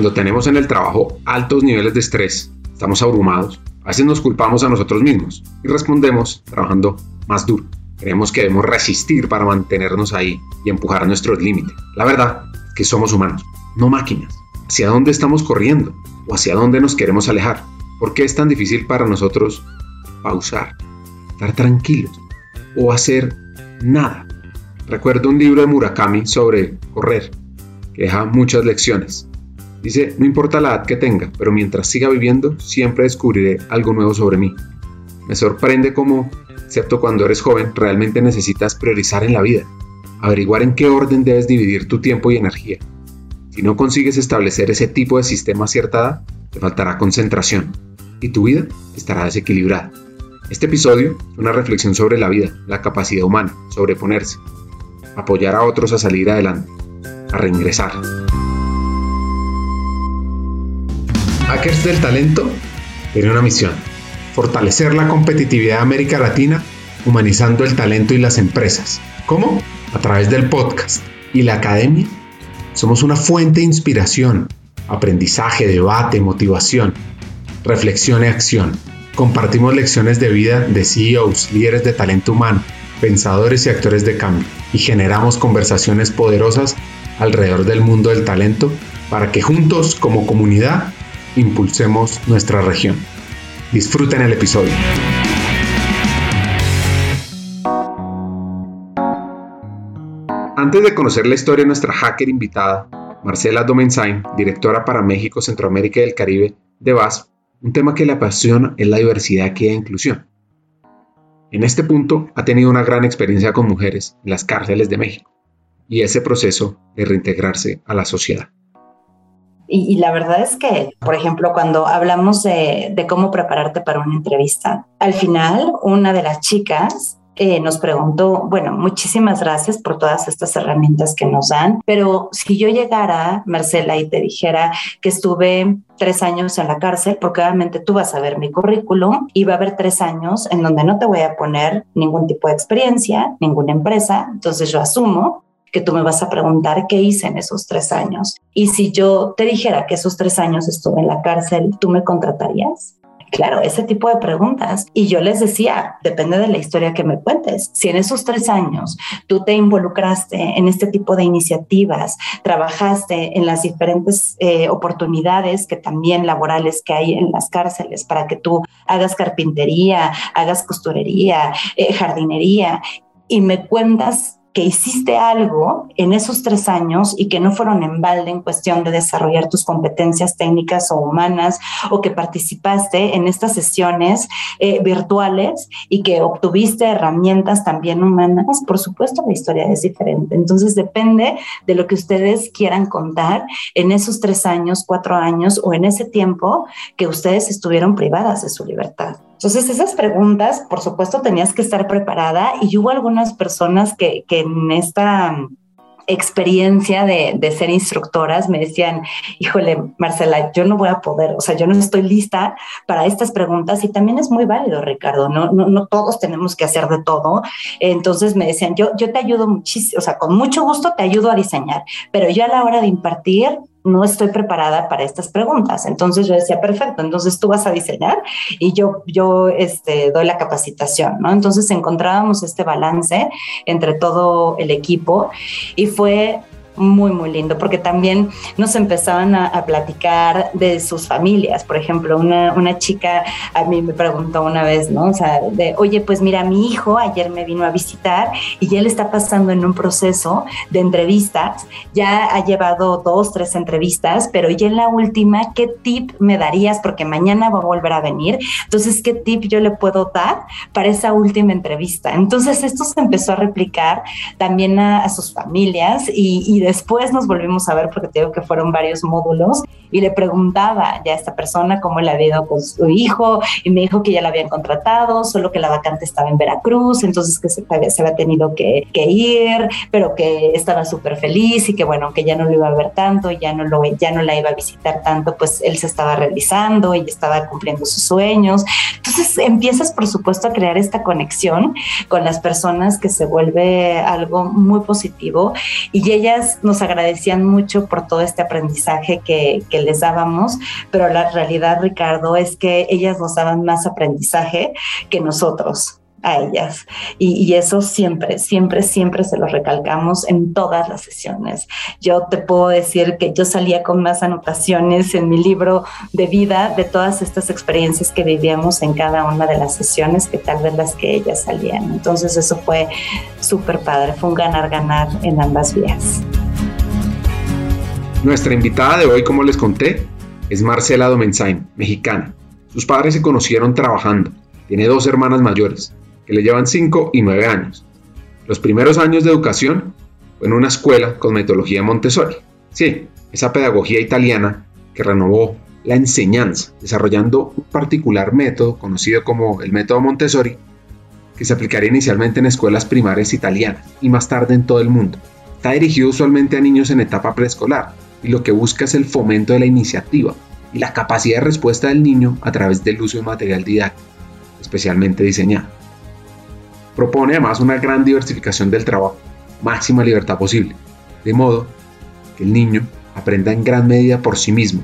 Cuando tenemos en el trabajo altos niveles de estrés, estamos abrumados, a veces nos culpamos a nosotros mismos y respondemos trabajando más duro. Creemos que debemos resistir para mantenernos ahí y empujar a nuestros límites. La verdad es que somos humanos, no máquinas. ¿Hacia dónde estamos corriendo? ¿O hacia dónde nos queremos alejar? ¿Por qué es tan difícil para nosotros pausar, estar tranquilos o hacer nada? Recuerdo un libro de Murakami sobre correr, que deja muchas lecciones. Dice, no importa la edad que tenga, pero mientras siga viviendo, siempre descubriré algo nuevo sobre mí. Me sorprende cómo excepto cuando eres joven, realmente necesitas priorizar en la vida, averiguar en qué orden debes dividir tu tiempo y energía. Si no consigues establecer ese tipo de sistema a cierta te faltará concentración y tu vida estará desequilibrada. Este episodio es una reflexión sobre la vida, la capacidad humana, sobreponerse, apoyar a otros a salir adelante, a reingresar. Hackers del Talento tiene una misión fortalecer la competitividad de América Latina, humanizando el talento y las empresas. ¿Cómo? A través del podcast y la academia. Somos una fuente de inspiración, aprendizaje, debate, motivación, reflexión y acción. Compartimos lecciones de vida de CEOs, líderes de talento humano, pensadores y actores de cambio y generamos conversaciones poderosas alrededor del mundo del talento para que juntos como comunidad impulsemos nuestra región. Disfruten el episodio. Antes de conocer la historia de nuestra hacker invitada, Marcela Domenzain, directora para México, Centroamérica y el Caribe de VAS, un tema que le apasiona es la diversidad y la inclusión. En este punto ha tenido una gran experiencia con mujeres en las cárceles de México y ese proceso de reintegrarse a la sociedad. Y, la verdad es que, por ejemplo, cuando hablamos de, cómo prepararte para una entrevista, al final una de las chicas eh, nos preguntó, bueno, muchísimas gracias por todas estas herramientas que nos dan, pero si yo llegara, Marcela, y te dijera que estuve tres años en la cárcel, porque obviamente tú vas a ver mi currículum y va a haber tres años en donde no te voy a poner ningún tipo de experiencia, ninguna empresa, entonces yo asumo que tú me vas a preguntar qué hice en esos tres años. Y si yo te dijera que esos tres años estuve en la cárcel, ¿tú me contratarías? Claro, ese tipo de preguntas. Y yo les decía, depende de la historia que me cuentes. Si en esos tres años tú te involucraste en este tipo de iniciativas, trabajaste en las diferentes eh, oportunidades que también laborales que hay en las cárceles para que tú hagas carpintería, hagas costurería, eh, jardinería, y me cuentas que hiciste algo en esos tres años y que no fueron en balde en cuestión de desarrollar tus competencias técnicas o humanas o que participaste en estas sesiones eh, virtuales y que obtuviste herramientas también humanas, por supuesto la historia es diferente. Entonces depende de lo que ustedes quieran contar en esos tres años, cuatro años o en ese tiempo que ustedes estuvieron privadas de su libertad. Entonces, esas preguntas, por supuesto, tenías que estar preparada y hubo algunas personas que, que en esta experiencia de, de, ser instructoras me decían, híjole, Marcela, yo no voy a poder, o sea, yo no estoy lista para estas preguntas y también es muy válido, Ricardo, no, no, no todos tenemos que hacer de todo. Entonces me decían, yo, yo te ayudo muchísimo, o sea, con mucho gusto te ayudo a diseñar, pero yo a la hora de impartir no estoy preparada para estas preguntas. Entonces yo decía, perfecto, entonces tú vas a diseñar y yo, yo este, doy la capacitación, ¿no? Entonces encontrábamos este balance entre todo el equipo y fue muy, muy lindo, porque también nos empezaban a, platicar de sus familias. Por ejemplo, una, una, chica a mí me preguntó una vez, ¿no? O sea, de, oye, pues mira, mi hijo ayer me vino a visitar y él está pasando en un proceso de entrevistas. Ya ha llevado dos, tres entrevistas, pero ya en la última, ¿qué tip me darías? Porque mañana va a volver a venir. Entonces, ¿qué tip yo le puedo dar para esa última entrevista? Entonces, esto se empezó a replicar también a, sus familias y, y después nos volvimos a ver porque te digo que fueron varios módulos y le preguntaba ya a esta persona cómo le había ido con su hijo y me dijo que ya la habían contratado, solo que la vacante estaba en Veracruz, entonces que se, se había tenido que, ir, pero que estaba súper feliz y que bueno, que ya no lo iba a ver tanto, ya no, lo, ya no la iba a visitar tanto, pues él se estaba realizando y estaba cumpliendo sus sueños. Entonces empiezas por supuesto a crear esta conexión con las personas que se vuelve algo muy positivo y ellas nos agradecían mucho por todo este aprendizaje que, que les dábamos, pero la realidad, Ricardo, es que ellas nos daban más aprendizaje que nosotros a ellas. Y, eso siempre, siempre, siempre se lo recalcamos en todas las sesiones. Yo te puedo decir que yo salía con más anotaciones en mi libro de vida de todas estas experiencias que vivíamos en cada una de las sesiones que tal vez las que ellas salían. Entonces eso fue súper padre, fue un ganar-ganar en ambas vías. Nuestra invitada de hoy, como les conté, es Marcela Domenzain, mexicana. Sus padres se conocieron trabajando. Tiene dos hermanas mayores, que le llevan 5 y 9 años. Los primeros años de educación fue en una escuela con metodología Montessori. Sí, esa pedagogía italiana que renovó la enseñanza, desarrollando un particular método conocido como el método Montessori, que se aplicaría inicialmente en escuelas primarias italianas y más tarde en todo el mundo. Está dirigido usualmente a niños en etapa preescolar y lo que busca es el fomento de la iniciativa y la capacidad de respuesta del niño a través del uso de material didáctico, especialmente diseñado. Propone además una gran diversificación del trabajo, máxima libertad posible, de modo que el niño aprenda en gran medida por sí mismo,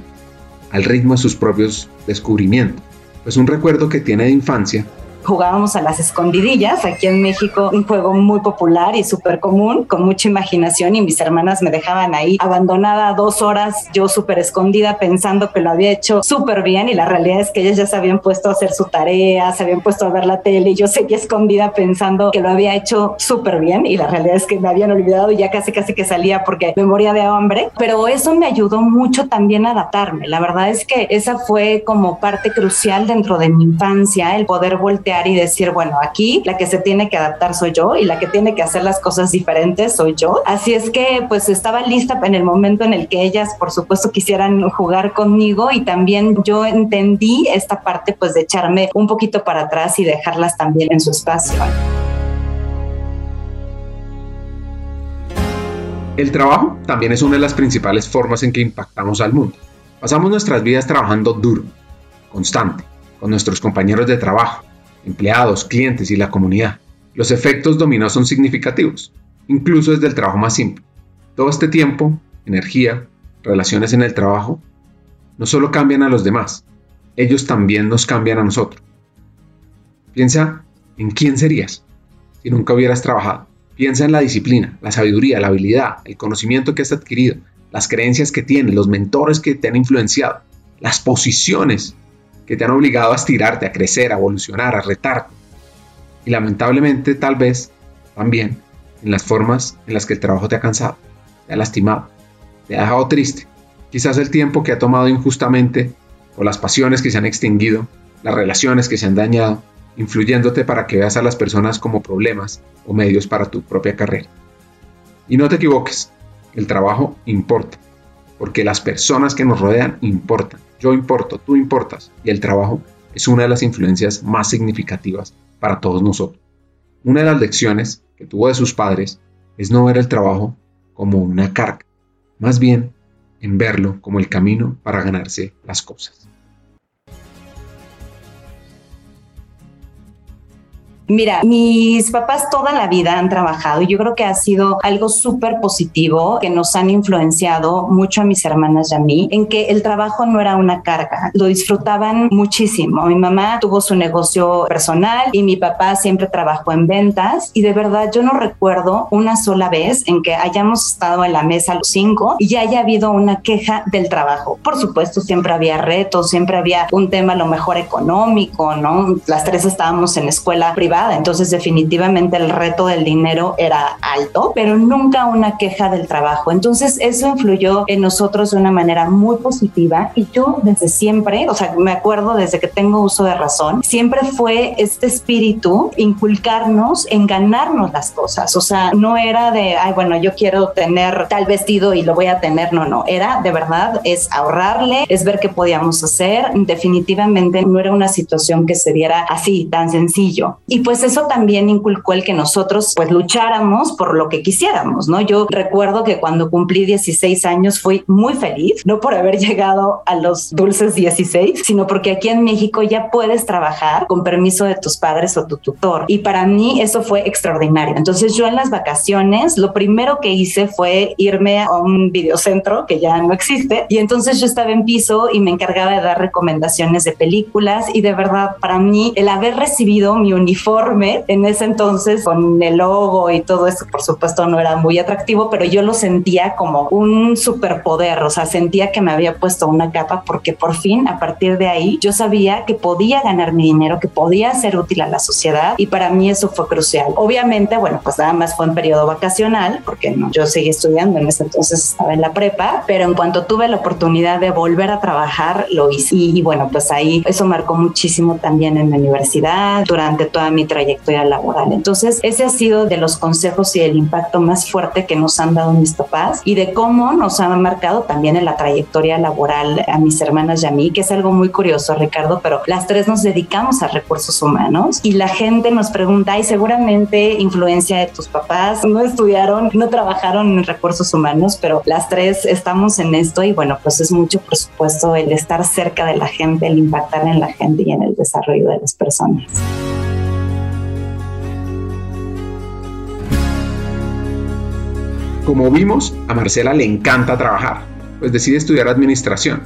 al ritmo de sus propios descubrimientos, pues un recuerdo que tiene de infancia jugábamos a las escondidillas, aquí en México, un juego muy popular y súper común, con mucha imaginación y mis hermanas me dejaban ahí abandonada dos horas, yo súper escondida pensando que lo había hecho súper bien y la realidad es que ellas ya se habían puesto a hacer su tarea, se habían puesto a ver la tele y yo seguía escondida pensando que lo había hecho súper bien y la realidad es que me habían olvidado y ya casi casi que salía porque me moría de hambre, pero eso me ayudó mucho también a adaptarme. La verdad es que esa fue como parte crucial dentro de mi infancia, el poder voltear y decir, bueno, aquí la que se tiene que adaptar soy yo y la que tiene que hacer las cosas diferentes soy yo. Así es que pues estaba lista en el momento en el que ellas, por supuesto, quisieran jugar conmigo y también yo entendí esta parte pues de echarme un poquito para atrás y dejarlas también en su espacio. El trabajo también es una de las principales formas en que impactamos al mundo. Pasamos nuestras vidas trabajando duro, constante, con nuestros compañeros de trabajo, empleados, clientes y la comunidad. Los efectos dominó son significativos, incluso desde el trabajo más simple. Todo este tiempo, energía, relaciones en el trabajo, no solo cambian a los demás, ellos también nos cambian a nosotros. Piensa en quién serías si nunca hubieras trabajado. Piensa en la disciplina, la sabiduría, la habilidad, el conocimiento que has adquirido, las creencias que tienes, los mentores que te han influenciado, las posiciones que te han obligado a estirarte, a crecer, a evolucionar, a retarte. Y lamentablemente tal vez también en las formas en las que el trabajo te ha cansado, te ha lastimado, te ha dejado triste. Quizás el tiempo que ha tomado injustamente o las pasiones que se han extinguido, las relaciones que se han dañado, influyéndote para que veas a las personas como problemas o medios para tu propia carrera. Y no te equivoques, el trabajo importa, porque las personas que nos rodean importan. Yo importo, tú importas, y el trabajo es una de las influencias más significativas para todos nosotros. Una de las lecciones que tuvo de sus padres es no ver el trabajo como una carga, más bien en verlo como el camino para ganarse las cosas. Mira, mis papás toda la vida han trabajado y yo creo que ha sido algo súper positivo que nos han influenciado mucho a mis hermanas y a mí en que el trabajo no era una carga, lo disfrutaban muchísimo. Mi mamá tuvo su negocio personal y mi papá siempre trabajó en ventas y de verdad yo no recuerdo una sola vez en que hayamos estado en la mesa los cinco y ya haya habido una queja del trabajo. Por supuesto, siempre había retos, siempre había un tema lo mejor económico, ¿no? Las tres estábamos en escuela privada entonces definitivamente el reto del dinero era alto, pero nunca una queja del trabajo. Entonces eso influyó en nosotros de una manera muy positiva y yo desde siempre, o sea, me acuerdo desde que tengo uso de razón, siempre fue este espíritu inculcarnos en ganarnos las cosas, o sea, no era de, ay, bueno, yo quiero tener tal vestido y lo voy a tener, no, no, era de verdad, es ahorrarle, es ver qué podíamos hacer, definitivamente no era una situación que se diera así, tan sencillo. Y pues eso también inculcó el que nosotros pues lucháramos por lo que quisiéramos, ¿no? Yo recuerdo que cuando cumplí 16 años fui muy feliz, no por haber llegado a los dulces 16, sino porque aquí en México ya puedes trabajar con permiso de tus padres o tu tutor. Y para mí eso fue extraordinario. Entonces yo en las vacaciones, lo primero que hice fue irme a un videocentro que ya no existe. Y entonces yo estaba en piso y me encargaba de dar recomendaciones de películas. Y de verdad, para mí, el haber recibido mi uniforme en ese entonces con el logo y todo eso, por supuesto, no era muy atractivo, pero yo lo sentía como un superpoder. O sea, sentía que me había puesto una capa porque por fin, a partir de ahí, yo sabía que podía ganar mi dinero, que podía ser útil a la sociedad. Y para mí eso fue crucial. Obviamente, bueno, pues nada más fue en periodo vacacional, porque no, yo seguí estudiando, en ese entonces estaba en la prepa, pero en cuanto tuve la oportunidad de volver a trabajar, lo hice. Y, bueno, pues ahí eso marcó muchísimo también en la universidad, durante toda mi trayectoria laboral. Entonces, ese ha sido de los consejos y el impacto más fuerte que nos han dado mis papás y de cómo nos han marcado también en la trayectoria laboral a mis hermanas y a mí, que es algo muy curioso, Ricardo, pero las tres nos dedicamos a recursos humanos y la gente nos pregunta, y seguramente influencia de tus papás, no estudiaron, no trabajaron en recursos humanos, pero las tres estamos en esto y bueno, pues es mucho, por supuesto, el estar cerca de la gente, el impactar en la gente y en el desarrollo de las personas. Como vimos, a Marcela le encanta trabajar, pues decide estudiar administración.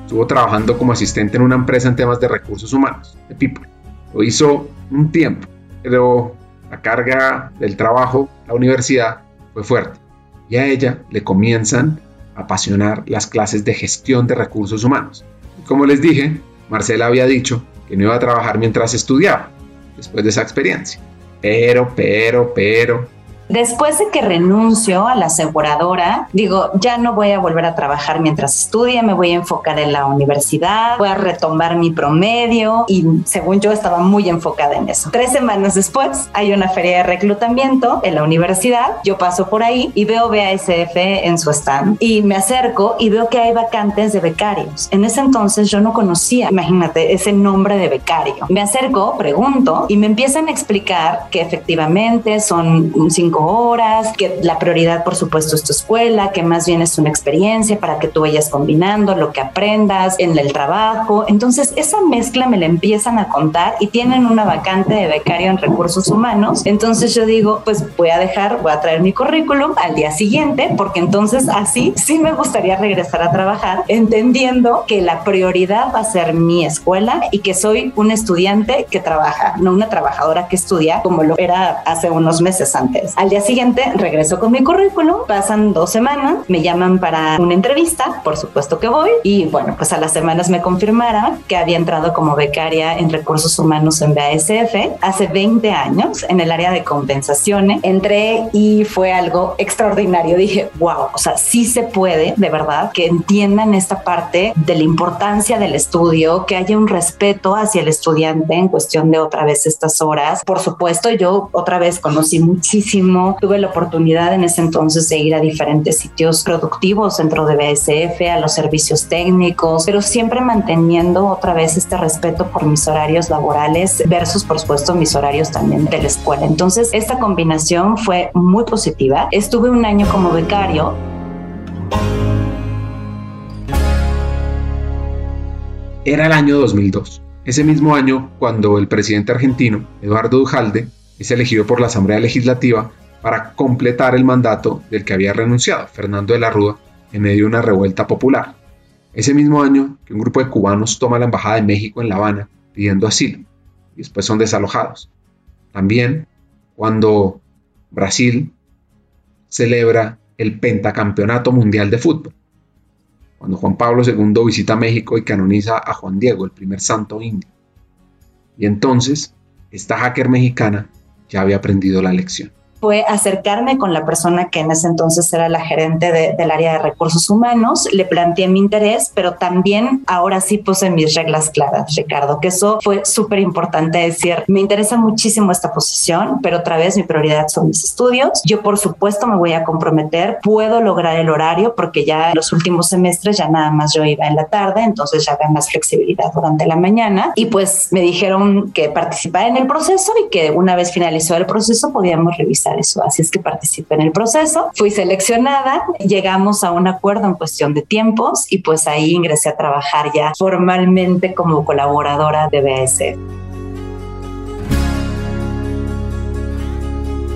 Estuvo trabajando como asistente en una empresa en temas de recursos humanos, de People. Lo hizo un tiempo, pero la carga del trabajo, la universidad, fue fuerte. Y a ella le comienzan a apasionar las clases de gestión de recursos humanos. Como les dije, Marcela había dicho que no iba a trabajar mientras estudiaba, después de esa experiencia. Pero, pero, pero, Después de que renuncio a la aseguradora, digo, ya no voy a volver a trabajar mientras estudie, me voy a enfocar en la universidad, voy a retomar mi promedio y según yo estaba muy enfocada en eso. Tres semanas después hay una feria de reclutamiento en la universidad, yo paso por ahí y veo BASF en su stand y me acerco y veo que hay vacantes de becarios. En ese entonces yo no conocía, imagínate, ese nombre de becario. Me acerco, pregunto y me empiezan a explicar que efectivamente son cinco horas, que la prioridad por supuesto es tu escuela, que más bien es una experiencia para que tú vayas combinando lo que aprendas en el trabajo. Entonces esa mezcla me la empiezan a contar y tienen una vacante de becario en recursos humanos. Entonces yo digo, pues voy a dejar, voy a traer mi currículum al día siguiente, porque entonces así sí me gustaría regresar a trabajar, entendiendo que la prioridad va a ser mi escuela y que soy un estudiante que trabaja, no una trabajadora que estudia como lo era hace unos meses antes. Al día siguiente regreso con mi currículum, pasan dos semanas, me llaman para una entrevista, por supuesto que voy, y bueno, pues a las semanas me confirmaron que había entrado como becaria en recursos humanos en BASF hace 20 años en el área de compensaciones. Entré y fue algo extraordinario. Dije, wow, o sea, sí se puede, de verdad, que entiendan esta parte de la importancia del estudio, que haya un respeto hacia el estudiante en cuestión de otra vez estas horas. Por supuesto, yo otra vez conocí muchísimo Tuve la oportunidad en ese entonces de ir a diferentes sitios productivos dentro de BSF, a los servicios técnicos, pero siempre manteniendo otra vez este respeto por mis horarios laborales versus, por supuesto, mis horarios también de la escuela. Entonces, esta combinación fue muy positiva. Estuve un año como becario. Era el año 2002, ese mismo año cuando el presidente argentino, Eduardo Dujalde, es elegido por la Asamblea Legislativa para completar el mandato del que había renunciado, Fernando de la Rúa, en medio de una revuelta popular. Ese mismo año un grupo de cubanos toma la Embajada de México en La Habana pidiendo asilo y después son desalojados. También cuando Brasil celebra el pentacampeonato mundial de fútbol. Cuando Juan Pablo II visita México y canoniza a Juan Diego, el primer santo indio. Y entonces, esta hacker mexicana ya había aprendido la lección. Fue acercarme con la persona que en ese entonces era la gerente del área de recursos humanos, le planteé mi interés, pero también ahora sí puse mis reglas claras, Ricardo, que eso fue súper importante decir, me interesa muchísimo esta posición, pero otra vez mi prioridad son mis estudios. Yo por supuesto me voy a comprometer, puedo lograr el horario porque ya en los últimos semestres ya nada más yo iba en la tarde, entonces ya había más flexibilidad durante la mañana y pues me dijeron que participara en el proceso y que una vez finalizó el proceso podíamos revisar eso. Así es que participé en el proceso, fui seleccionada, llegamos a un acuerdo en cuestión de tiempos y pues ahí ingresé a trabajar ya formalmente como colaboradora de BASF.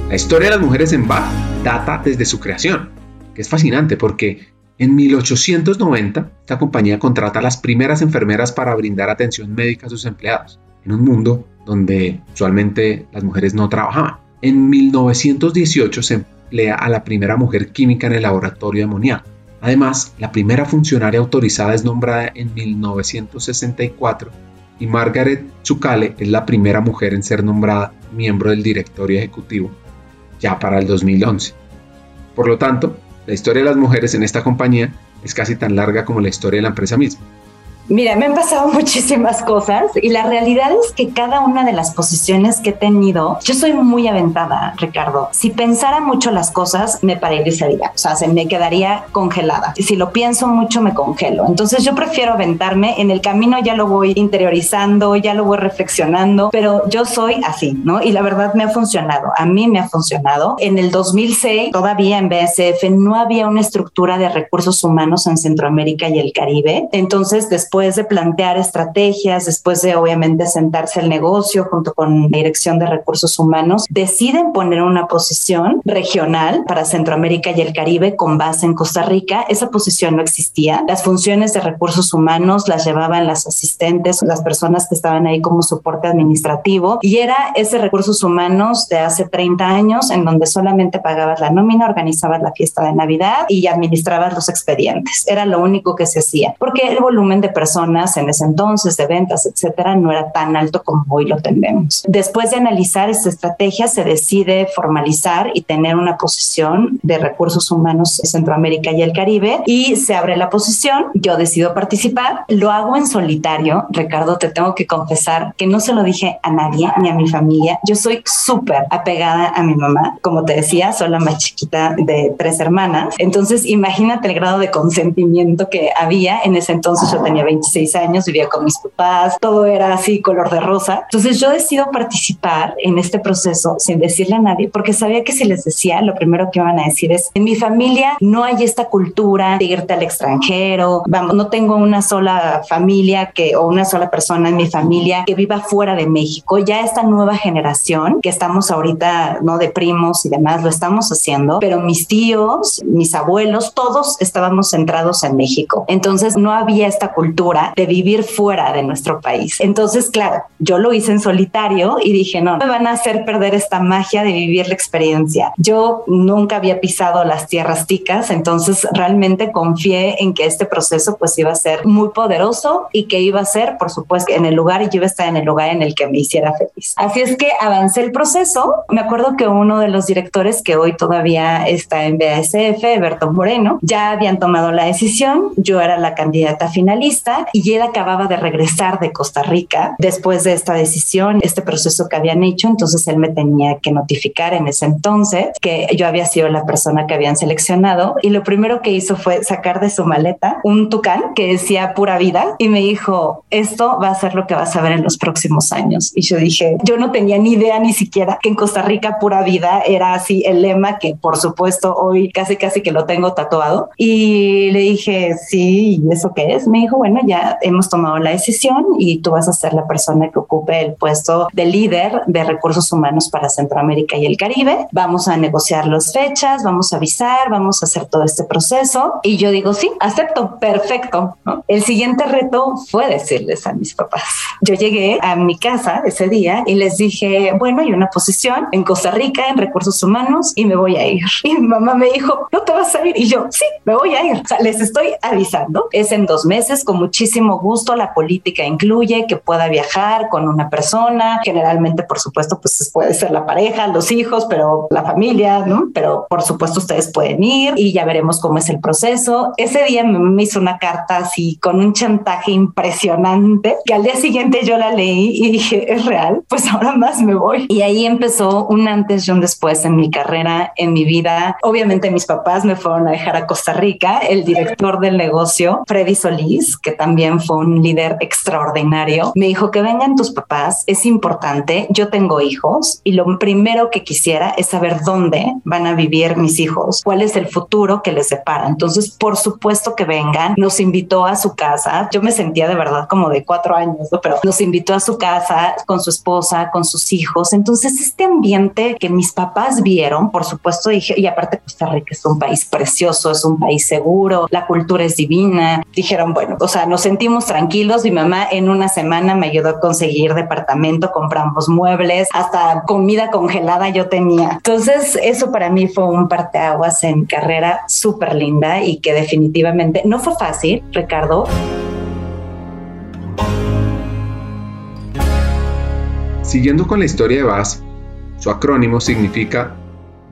La historia de las mujeres en BAT data desde su creación, que es fascinante porque en 1890 esta compañía contrata a las primeras enfermeras para brindar atención médica a sus empleados, en un mundo donde usualmente las mujeres no trabajaban. En 1918 se emplea a la primera mujer química en el laboratorio de amoníaco. Además, la primera funcionaria autorizada es nombrada en 1964 y Margaret Zucale es la primera mujer en ser nombrada miembro del directorio ejecutivo ya para el 2011. Por lo tanto, la historia de las mujeres en esta compañía es casi tan larga como la historia de la empresa misma. Mira, me han pasado muchísimas cosas y la realidad es que cada una de las posiciones que he tenido, yo soy muy aventada, Ricardo. Si pensara mucho las cosas, me paralizaría, o sea, se me quedaría congelada. Si lo pienso mucho, me congelo. Entonces yo prefiero aventarme, en el camino ya lo voy interiorizando, ya lo voy reflexionando, pero yo soy así, ¿no? Y la verdad me ha funcionado, a mí me ha funcionado. En el 2006, todavía en BSF, no había una estructura de recursos humanos en Centroamérica y el Caribe. Entonces, después después de plantear estrategias, después de obviamente sentarse el negocio junto con la Dirección de Recursos Humanos, deciden poner una posición regional para Centroamérica y el Caribe con base en Costa Rica. Esa posición no existía. Las funciones de recursos humanos las llevaban las asistentes, las personas que estaban ahí como soporte administrativo y era ese recursos humanos de hace 30 años en donde solamente pagabas la nómina, organizabas la fiesta de Navidad y administrabas los expedientes. Era lo único que se hacía porque el volumen de personas personas en ese entonces de ventas, etcétera, no era tan alto como hoy lo tenemos. Después de analizar esta estrategia, se decide formalizar y tener una posición de recursos humanos en Centroamérica y el Caribe y se abre la posición. Yo decido participar, lo hago en solitario. Ricardo, te tengo que confesar que no se lo dije a nadie ni a mi familia. Yo soy súper apegada a mi mamá. Como te decía, soy la más chiquita de tres hermanas. Entonces, imagínate el grado de consentimiento que había. En ese entonces yo tenía 20 26 años, vivía con mis papás, todo era así color de rosa. Entonces yo decido participar en este proceso sin decirle a nadie, porque sabía que si les decía, lo primero que iban a decir es, en mi familia no hay esta cultura de irte al extranjero, vamos, no tengo una sola familia que o una sola persona en mi familia que viva fuera de México. Ya esta nueva generación que estamos ahorita, no de primos y demás, lo estamos haciendo, pero mis tíos, mis abuelos, todos estábamos centrados en México. Entonces no había esta cultura de vivir fuera de nuestro país. Entonces, claro, yo lo hice en solitario y dije, no, me van a hacer perder esta magia de vivir la experiencia. Yo nunca había pisado las tierras ticas, entonces realmente confié en que este proceso pues iba a ser muy poderoso y que iba a ser, por supuesto, en el lugar y yo iba a estar en el lugar en el que me hiciera feliz. Así es que avancé el proceso. Me acuerdo que uno de los directores que hoy todavía está en BASF, Berto Moreno, ya habían tomado la decisión. Yo era la candidata finalista y él acababa de regresar de Costa Rica después de esta decisión, este proceso que habían hecho, entonces él me tenía que notificar en ese entonces que yo había sido la persona que habían seleccionado y lo primero que hizo fue sacar de su maleta un tucán que decía pura vida y me dijo, esto va a ser lo que vas a ver en los próximos años. Y yo dije, yo no tenía ni idea ni siquiera que en Costa Rica pura vida era así el lema que por supuesto hoy casi casi que lo tengo tatuado. Y le dije, sí, ¿y eso qué es? Me dijo, bueno, ya hemos tomado la decisión y tú vas a ser la persona que ocupe el puesto de líder de recursos humanos para Centroamérica y el Caribe. Vamos a negociar las fechas, vamos a avisar, vamos a hacer todo este proceso. Y yo digo, sí, acepto, perfecto. El siguiente reto fue decirles a mis papás. Yo llegué a mi casa ese día y les dije, bueno, hay una posición en Costa Rica en recursos humanos y me voy a ir. Y mi mamá me dijo, no te vas a ir. Y yo, sí, me voy a ir. O sea, les estoy avisando. Es en dos meses, como muchísimo gusto, la política incluye que pueda viajar con una persona, generalmente, por supuesto, pues puede ser la pareja, los hijos, pero la familia, ¿no? Pero por supuesto ustedes pueden ir y ya veremos cómo es el proceso. Ese día me hizo una carta así con un chantaje impresionante que al día siguiente yo la leí y dije, es real, pues ahora más me voy. Y ahí empezó un antes y un después en mi carrera, en mi vida. Obviamente mis papás me fueron a dejar a Costa Rica, el director del negocio, Freddy Solís, que también fue un líder extraordinario, me dijo que vengan tus papás, es importante, yo tengo hijos y lo primero que quisiera es saber dónde van a vivir mis hijos, cuál es el futuro que les separa. Entonces, por supuesto que vengan, nos invitó a su casa, yo me sentía de verdad como de cuatro años, pero nos invitó a su casa con su esposa, con sus hijos. Entonces, este ambiente que mis papás vieron, por supuesto, dije, y aparte Costa Rica es un país precioso, es un país seguro, la cultura es divina. Dijeron, bueno, o sea, nos sentimos tranquilos. Mi mamá en una semana me ayudó a conseguir departamento, compramos muebles, hasta comida congelada yo tenía. Entonces, eso para mí fue un parteaguas en carrera súper linda y que definitivamente no fue fácil, Ricardo. Siguiendo con la historia de Bass, su acrónimo significa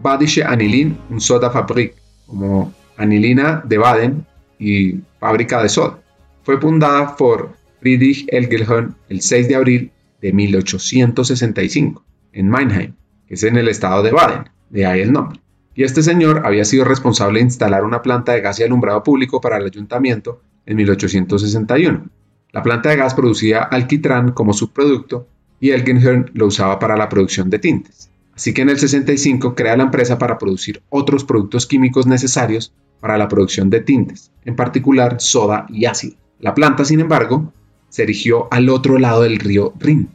Badische Anilin und Soda Fabrik, como anilina de Baden y fábrica de soda. Fue fundada por Friedrich Engelhorn el 6 de abril de 1865 en Mannheim, que es en el estado de Baden, de ahí el nombre. Y este señor había sido responsable de instalar una planta de gas y alumbrado público para el ayuntamiento en 1861. La planta de gas producía alquitrán como subproducto y Elgenhorn lo usaba para la producción de tintes. Así que en el 65 crea la empresa para producir otros productos químicos necesarios para la producción de tintes, en particular soda y ácido. La planta, sin embargo, se erigió al otro lado del río Rin,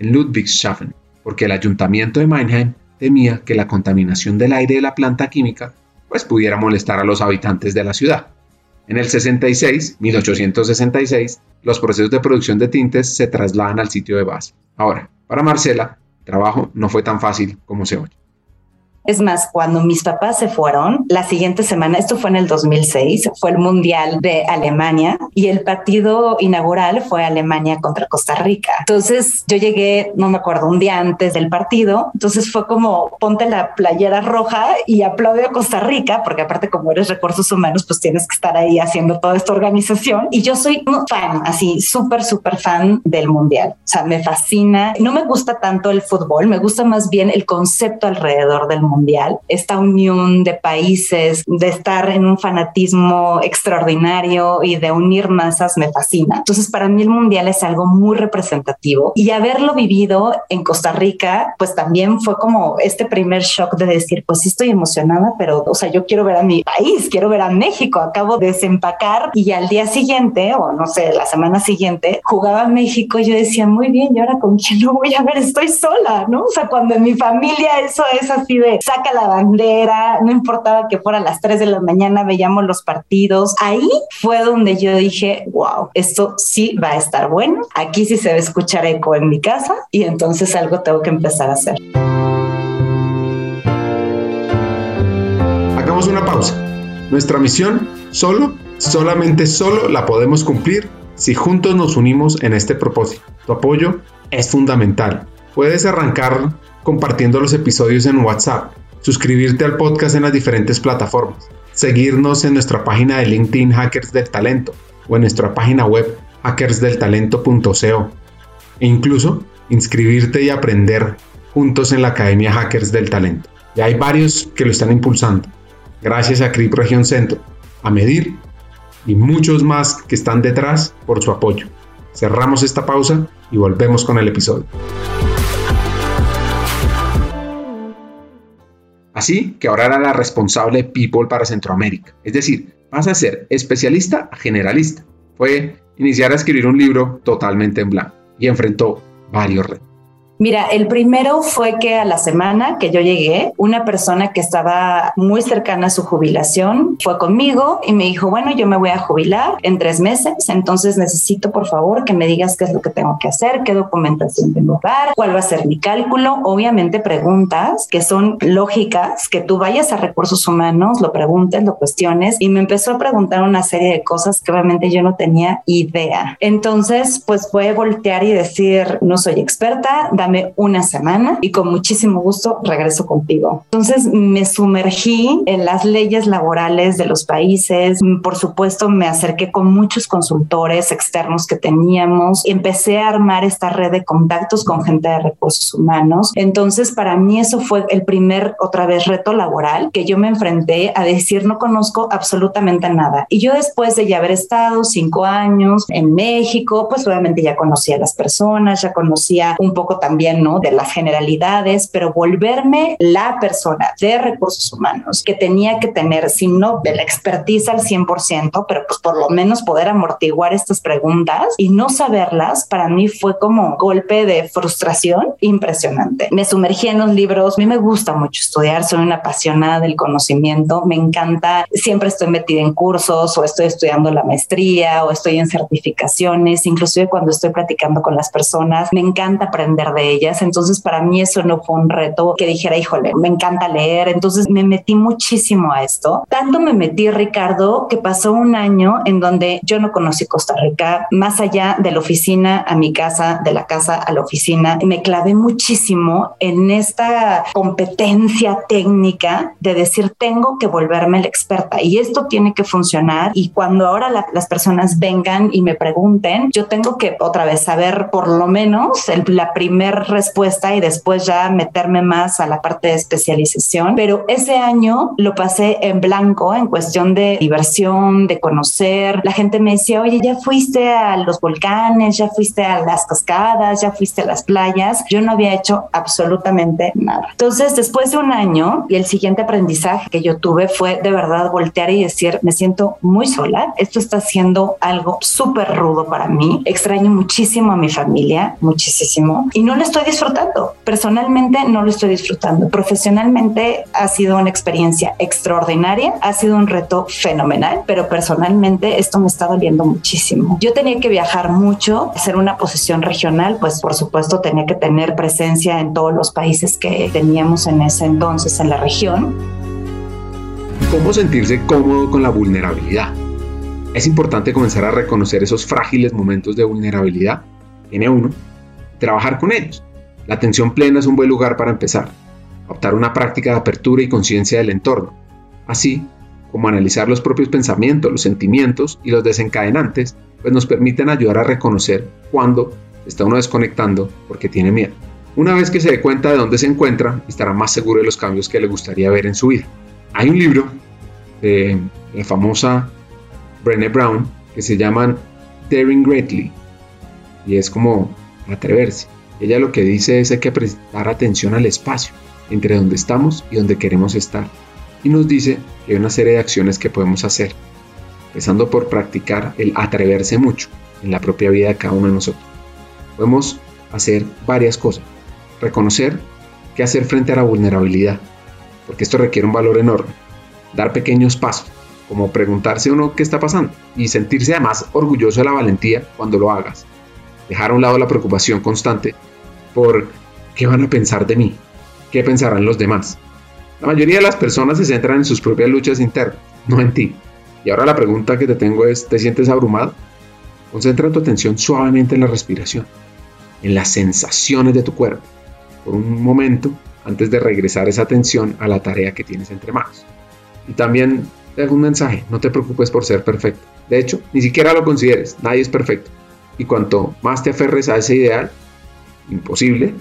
en Ludwigshafen, porque el ayuntamiento de Mannheim temía que la contaminación del aire de la planta química pues pudiera molestar a los habitantes de la ciudad. En el 66, 1866, los procesos de producción de tintes se trasladan al sitio de base. Ahora, para Marcela, el trabajo no fue tan fácil como se oye. Es más, cuando mis papás se fueron, la siguiente semana, esto fue en el 2006, fue el Mundial de Alemania y el partido inaugural fue Alemania contra Costa Rica. Entonces yo llegué, no me acuerdo, un día antes del partido, entonces fue como ponte la playera roja y aplaude a Costa Rica, porque aparte como eres recursos humanos, pues tienes que estar ahí haciendo toda esta organización. Y yo soy un fan, así súper, súper fan del Mundial. O sea, me fascina. No me gusta tanto el fútbol, me gusta más bien el concepto alrededor del mundial, esta unión de países, de estar en un fanatismo extraordinario y de unir masas me fascina. Entonces, para mí el mundial es algo muy representativo y haberlo vivido en Costa Rica, pues también fue como este primer shock de decir, pues sí estoy emocionada, pero, o sea, yo quiero ver a mi país, quiero ver a México, acabo de desempacar y al día siguiente, o no sé, la semana siguiente, jugaba México y yo decía, muy bien, ¿y ahora con quién lo voy a ver? Estoy sola, ¿no? O sea, cuando en mi familia eso es así de, saca la bandera, no importaba que fuera a las 3 de la mañana, veíamos los partidos. Ahí fue donde yo dije, wow, esto sí va a estar bueno. Aquí sí se va a escuchar eco en mi casa y entonces algo tengo que empezar a hacer. Hagamos una pausa. Nuestra misión solo, solamente solo la podemos cumplir si juntos nos unimos en este propósito. Tu apoyo es fundamental. Puedes arrancar compartiendo los episodios en WhatsApp, suscribirte al podcast en las diferentes plataformas, seguirnos en nuestra página de LinkedIn Hackers del Talento o en nuestra página web hackersdeltalento.co e incluso inscribirte y aprender juntos en la Academia Hackers del Talento. Ya hay varios que lo están impulsando, gracias a CRIP Región Centro, a Medir y muchos más que están detrás por su apoyo. Cerramos esta pausa y volvemos con el episodio. Así que ahora era la responsable People para Centroamérica. Es decir, pasa a ser especialista a generalista. Fue iniciar a escribir un libro totalmente en blanco y enfrentó varios retos. Mira, el primero fue que a la semana que yo llegué, una persona que estaba muy cercana a su jubilación fue conmigo y me dijo, bueno, yo me voy a jubilar en tres meses, entonces necesito por favor que me digas qué es lo que tengo que hacer, qué documentación tengo que dar, cuál va a ser mi cálculo. Obviamente preguntas que son lógicas, que tú vayas a recursos humanos, lo preguntes, lo cuestiones y me empezó a preguntar una serie de cosas que obviamente yo no tenía idea. Entonces, pues fue voltear y decir, no soy experta, dame una semana y con muchísimo gusto regreso contigo. Entonces me sumergí en las leyes laborales de los países. Por supuesto, me acerqué con muchos consultores externos que teníamos. Empecé a armar esta red de contactos con gente de recursos humanos. Entonces, para mí eso fue el primer, otra vez, reto laboral que yo me enfrenté a decir, no conozco absolutamente nada. Y yo después de ya haber estado cinco años en México, pues obviamente ya conocía a las personas, ya conocía un poco también, ¿no? De las generalidades, pero volverme la persona de recursos humanos que tenía que tener, si no de la expertise al 100%, pero pues por lo menos poder amortiguar estas preguntas y no saberlas, para mí fue como golpe de frustración impresionante. Me sumergí en los libros, a mí me gusta mucho estudiar, soy una apasionada del conocimiento, me encanta, siempre estoy metida en cursos o estoy estudiando la maestría o estoy en certificaciones, inclusive cuando estoy platicando con las personas, me encanta aprender de ellas, entonces para mí eso no fue un reto que dijera, híjole, me encanta leer, entonces me metí muchísimo a esto. Tanto me metí, Ricardo, que pasó un año en donde yo no conocí Costa Rica, más allá de la oficina a mi casa, de la casa a la oficina, me clavé muchísimo en esta competencia técnica de decir, tengo que volverme la experta y esto tiene que funcionar. Y cuando ahora las personas vengan y me pregunten, yo tengo que otra vez saber por lo menos la primera respuesta y después ya meterme más a la parte de especialización. Pero ese año lo pasé en blanco en cuestión de diversión, de conocer. La gente me decía, oye, ya fuiste a los volcanes, ya fuiste a las cascadas, ya fuiste a las playas. Yo no había hecho absolutamente nada. Entonces, después de un año y el siguiente aprendizaje que yo tuve fue de verdad voltear y decir, me siento muy sola. Esto está siendo algo súper rudo para mí. Extraño muchísimo a mi familia, muchísimo, y no estoy disfrutando. Personalmente no lo estoy disfrutando. Profesionalmente ha sido una experiencia extraordinaria, ha sido un reto fenomenal, pero personalmente esto me está doliendo muchísimo. Yo tenía que viajar mucho, hacer una posición regional, pues por supuesto tenía que tener presencia en todos los países que teníamos en ese entonces en la región. ¿Cómo sentirse cómodo con la vulnerabilidad? Es importante comenzar a reconocer esos frágiles momentos de vulnerabilidad, tiene uno, trabajar con ellos. La atención plena es un buen lugar para empezar. Optar una práctica de apertura y conciencia del entorno, así como analizar los propios pensamientos, los sentimientos y los desencadenantes, pues nos permiten ayudar a reconocer cuándo está uno desconectando porque tiene miedo. Una vez que se dé cuenta de dónde se encuentra, estará más seguro de los cambios que le gustaría ver en su vida. Hay un libro de la famosa Brené Brown que se llaman Daring Greatly y es como atreverse. Ella lo que dice es hay que prestar atención al espacio entre donde estamos y donde queremos estar. Y nos dice que hay una serie de acciones que podemos hacer, empezando por practicar el atreverse mucho en la propia vida de cada uno de nosotros. Podemos hacer varias cosas. Reconocer qué hacer frente a la vulnerabilidad, porque esto requiere un valor enorme. Dar pequeños pasos, como preguntarse uno qué está pasando y sentirse además orgulloso de la valentía cuando lo hagas. Dejar a un lado la preocupación constante por qué van a pensar de mí, qué pensarán los demás. La mayoría de las personas se centran en sus propias luchas internas, no en ti. Y ahora la pregunta que te tengo es, ¿te sientes abrumado? Concentra tu atención suavemente en la respiración, en las sensaciones de tu cuerpo, por un momento antes de regresar esa atención a la tarea que tienes entre manos. Y también te hago un mensaje, no te preocupes por ser perfecto. De hecho, ni siquiera lo consideres, nadie es perfecto. Y cuanto más te aferres a ese ideal, imposible,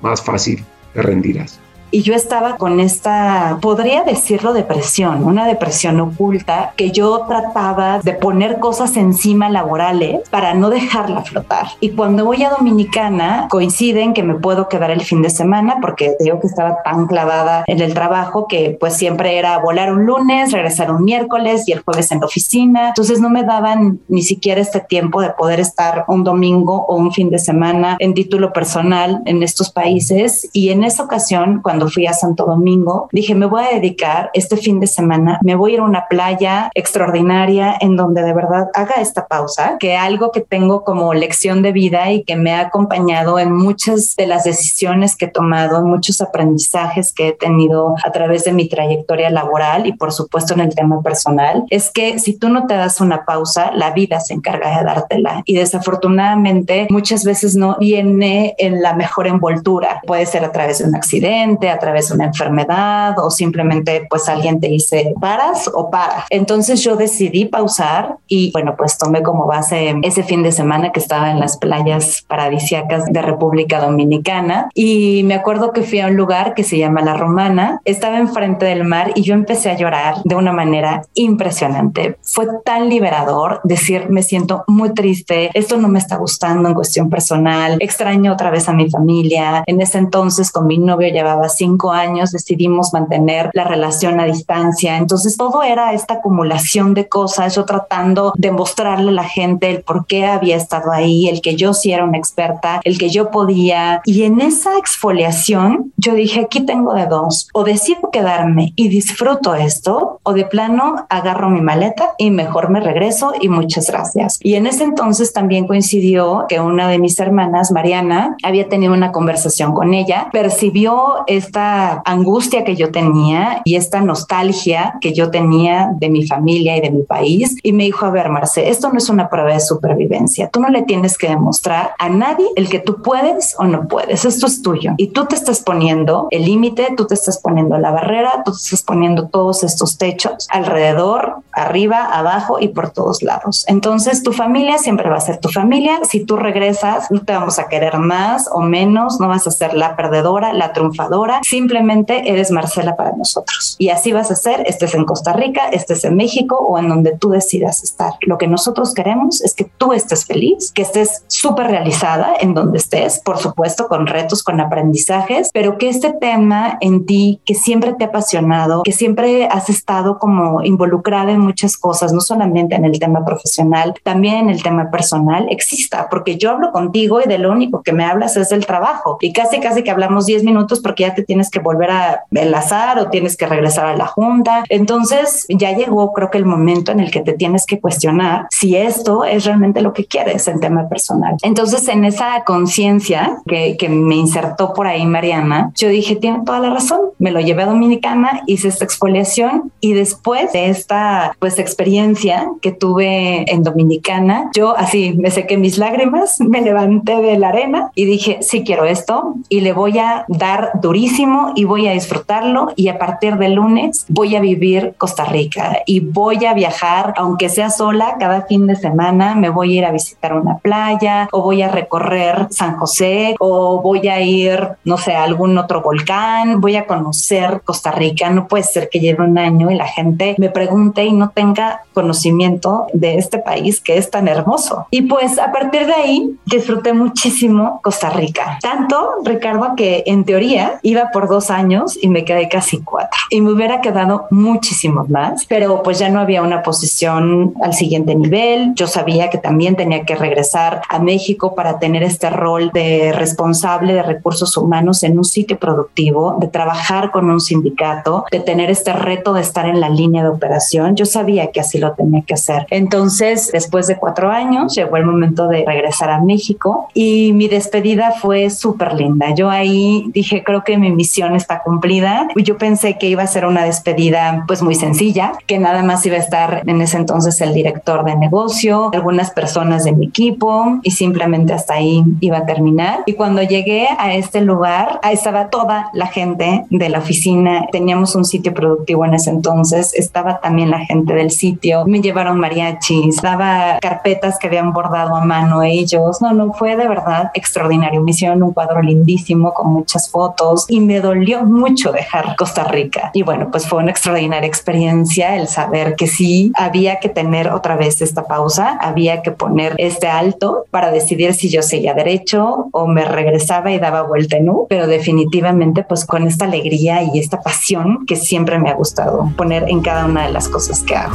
más fácil te rendirás. Y yo estaba con esta, podría decirlo, depresión, una depresión oculta que yo trataba de poner cosas encima laborales para no dejarla flotar. Y cuando voy a Dominicana, coinciden que me puedo quedar el fin de semana porque digo que estaba tan clavada en el trabajo que pues siempre era volar un lunes, regresar un miércoles y el jueves en la oficina. Entonces no me daban ni siquiera este tiempo de poder estar un domingo o un fin de semana en título personal en estos países. Y en esa ocasión, cuando fui a Santo Domingo, dije, me voy a dedicar este fin de semana, me voy a ir a una playa extraordinaria en donde de verdad haga esta pausa, que algo que tengo como lección de vida y que me ha acompañado en muchas de las decisiones que he tomado, en muchos aprendizajes que he tenido a través de mi trayectoria laboral y por supuesto en el tema personal, es que si tú no te das una pausa, la vida se encarga de dártela. Y desafortunadamente muchas veces no viene en la mejor envoltura. Puede ser a través de un accidente, a través de una enfermedad o simplemente pues alguien te dice paras o para. Entonces yo decidí pausar y bueno, pues tomé como base ese fin de semana que estaba en las playas paradisiacas de República Dominicana y me acuerdo que fui a un lugar que se llama La Romana, estaba enfrente del mar y yo empecé a llorar de una manera impresionante. Fue tan liberador decir, me siento muy triste, esto no me está gustando en cuestión personal, extraño otra vez a mi familia. En ese entonces con mi novio llevaba cinco años, decidimos mantener la relación a distancia. Entonces todo era esta acumulación de cosas, yo tratando de mostrarle a la gente el por qué había estado ahí, el que yo sí era una experta, el que yo podía. Y en esa exfoliación yo dije, aquí tengo de dos, o decido quedarme y disfruto esto, o de plano agarro mi maleta y mejor me regreso y muchas gracias. Y en ese entonces también coincidió que una de mis hermanas, Mariana, había tenido una conversación con ella, percibió esta angustia que yo tenía y esta nostalgia que yo tenía de mi familia y de mi país. Y me dijo, a ver, Marce, esto no es una prueba de supervivencia, tú no le tienes que demostrar a nadie el que tú puedes o no puedes, esto es tuyo. Y tú te estás poniendo el límite, tú te estás poniendo la barrera, tú te estás poniendo todos estos techos alrededor, arriba, abajo y por todos lados. Entonces tu familia siempre va a ser tu familia, si tú regresas no te vamos a querer más o menos, no vas a ser la perdedora, la triunfadora, simplemente eres Marcela para nosotros. Y así vas a ser, estés en Costa Rica, estés en México o en donde tú decidas estar. Lo que nosotros queremos es que tú estés feliz, que estés súper realizada en donde estés, por supuesto, con retos, con aprendizajes, pero que este tema en ti, que siempre te ha apasionado, que siempre has estado como involucrada en muchas cosas, no solamente en el tema profesional, también en el tema personal, exista, porque yo hablo contigo y de lo único que me hablas es del trabajo y casi, casi que hablamos 10 minutos porque ya te tienes que volver a enlazar o tienes que regresar a la junta. Entonces ya llegó, creo que el momento en el que te tienes que cuestionar si esto es realmente lo que quieres en tema personal. Entonces, en esa conciencia que, que me insertó por ahí Mariana, yo dije, tiene toda la razón. Me lo llevé a Dominicana, hice esta exfoliación y después de esta pues experiencia que tuve en Dominicana, yo así me sequé mis lágrimas, me levanté de la arena y dije, sí quiero esto y le voy a dar durísimo y voy a disfrutarlo y a partir del lunes voy a vivir Costa Rica y voy a viajar, aunque sea sola, cada fin de semana me voy a ir a visitar una playa o voy a recorrer San José o voy a ir, no sé, a algún otro volcán, voy a conocer Costa Rica. No puede ser que lleve un año y la gente me pregunte y no tenga conocimiento de este país que es tan hermoso. Y pues a partir de ahí disfruté muchísimo Costa Rica. Tanto, Ricardo, que en teoría iba por dos años y me quedé casi cuatro. Y me hubiera quedado muchísimo más, pero pues ya no había una posición al siguiente nivel. Yo sabía que también tenía que regresar a México para tener este rol de responsable de recursos humanos en un sitio productivo, de trabajar con un sindicato, de tener este reto de estar en la línea de operación. Yo sabía que así lo tenía que hacer. Entonces, después de cuatro años, llegó el momento de regresar a México y mi despedida fue súper linda. Yo ahí dije, creo que mi misión está cumplida. Yo pensé que iba a ser una despedida pues muy sencilla, que nada más iba a estar en ese entonces el director de negocio, algunas personas de mi equipo y simplemente hasta ahí iba a terminar. Y cuando llegué a este lugar, ahí estaba toda la gente de la oficina, teníamos un sitio productivo en ese entonces, estaba también la gente del sitio, me llevaron mariachis, daba carpetas que habían bordado a mano ellos, no, no, fue de verdad extraordinario, me hicieron un cuadro lindísimo con muchas fotos y me dolió mucho dejar Costa Rica. Y bueno, pues fue una extraordinaria experiencia el saber que sí había que tener otra vez esta pausa, había que poner este alto para decidir si yo seguía derecho o me regresaba y daba vuelta en U, pero definitivamente pues con esta alegría y esta pasión que siempre me ha gustado poner en cada una de las cosas que hago.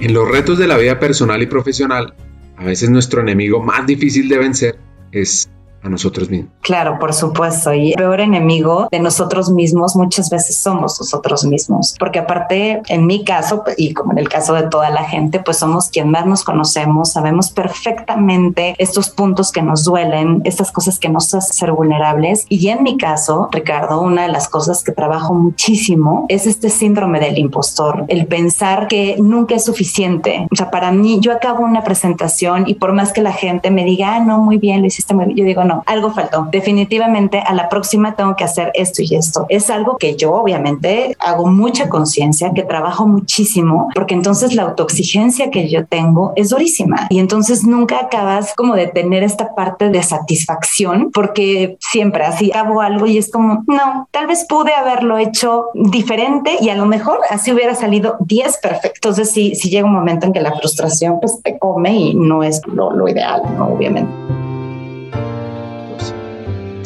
En los retos de la vida personal y profesional, a veces nuestro enemigo más difícil de vencer es nosotros mismos. Claro, por supuesto. Y el peor enemigo de nosotros mismos muchas veces somos nosotros mismos. Porque aparte, en mi caso, y como en el caso de toda la gente, pues somos quien más nos conocemos, sabemos perfectamente estos puntos que nos duelen, estas cosas que nos hacen ser vulnerables. Y en mi caso, Ricardo, una de las cosas que trabajo muchísimo es este síndrome del impostor, el pensar que nunca es suficiente. O sea, para mí, yo acabo una presentación y por más que la gente me diga, ah, no, muy bien, lo hiciste muy bien, yo digo, no, algo faltó. Definitivamente a la próxima tengo que hacer esto y esto. Es algo que yo obviamente hago mucha conciencia, que trabajo muchísimo, porque entonces la autoexigencia que yo tengo es durísima y entonces nunca acabas como de tener esta parte de satisfacción porque siempre así hago algo y es como, no, tal vez pude haberlo hecho diferente y a lo mejor así hubiera salido 10 perfecto. Entonces sí, sí llega un momento en que la frustración pues te come y no es lo, lo ideal, ¿no? Obviamente.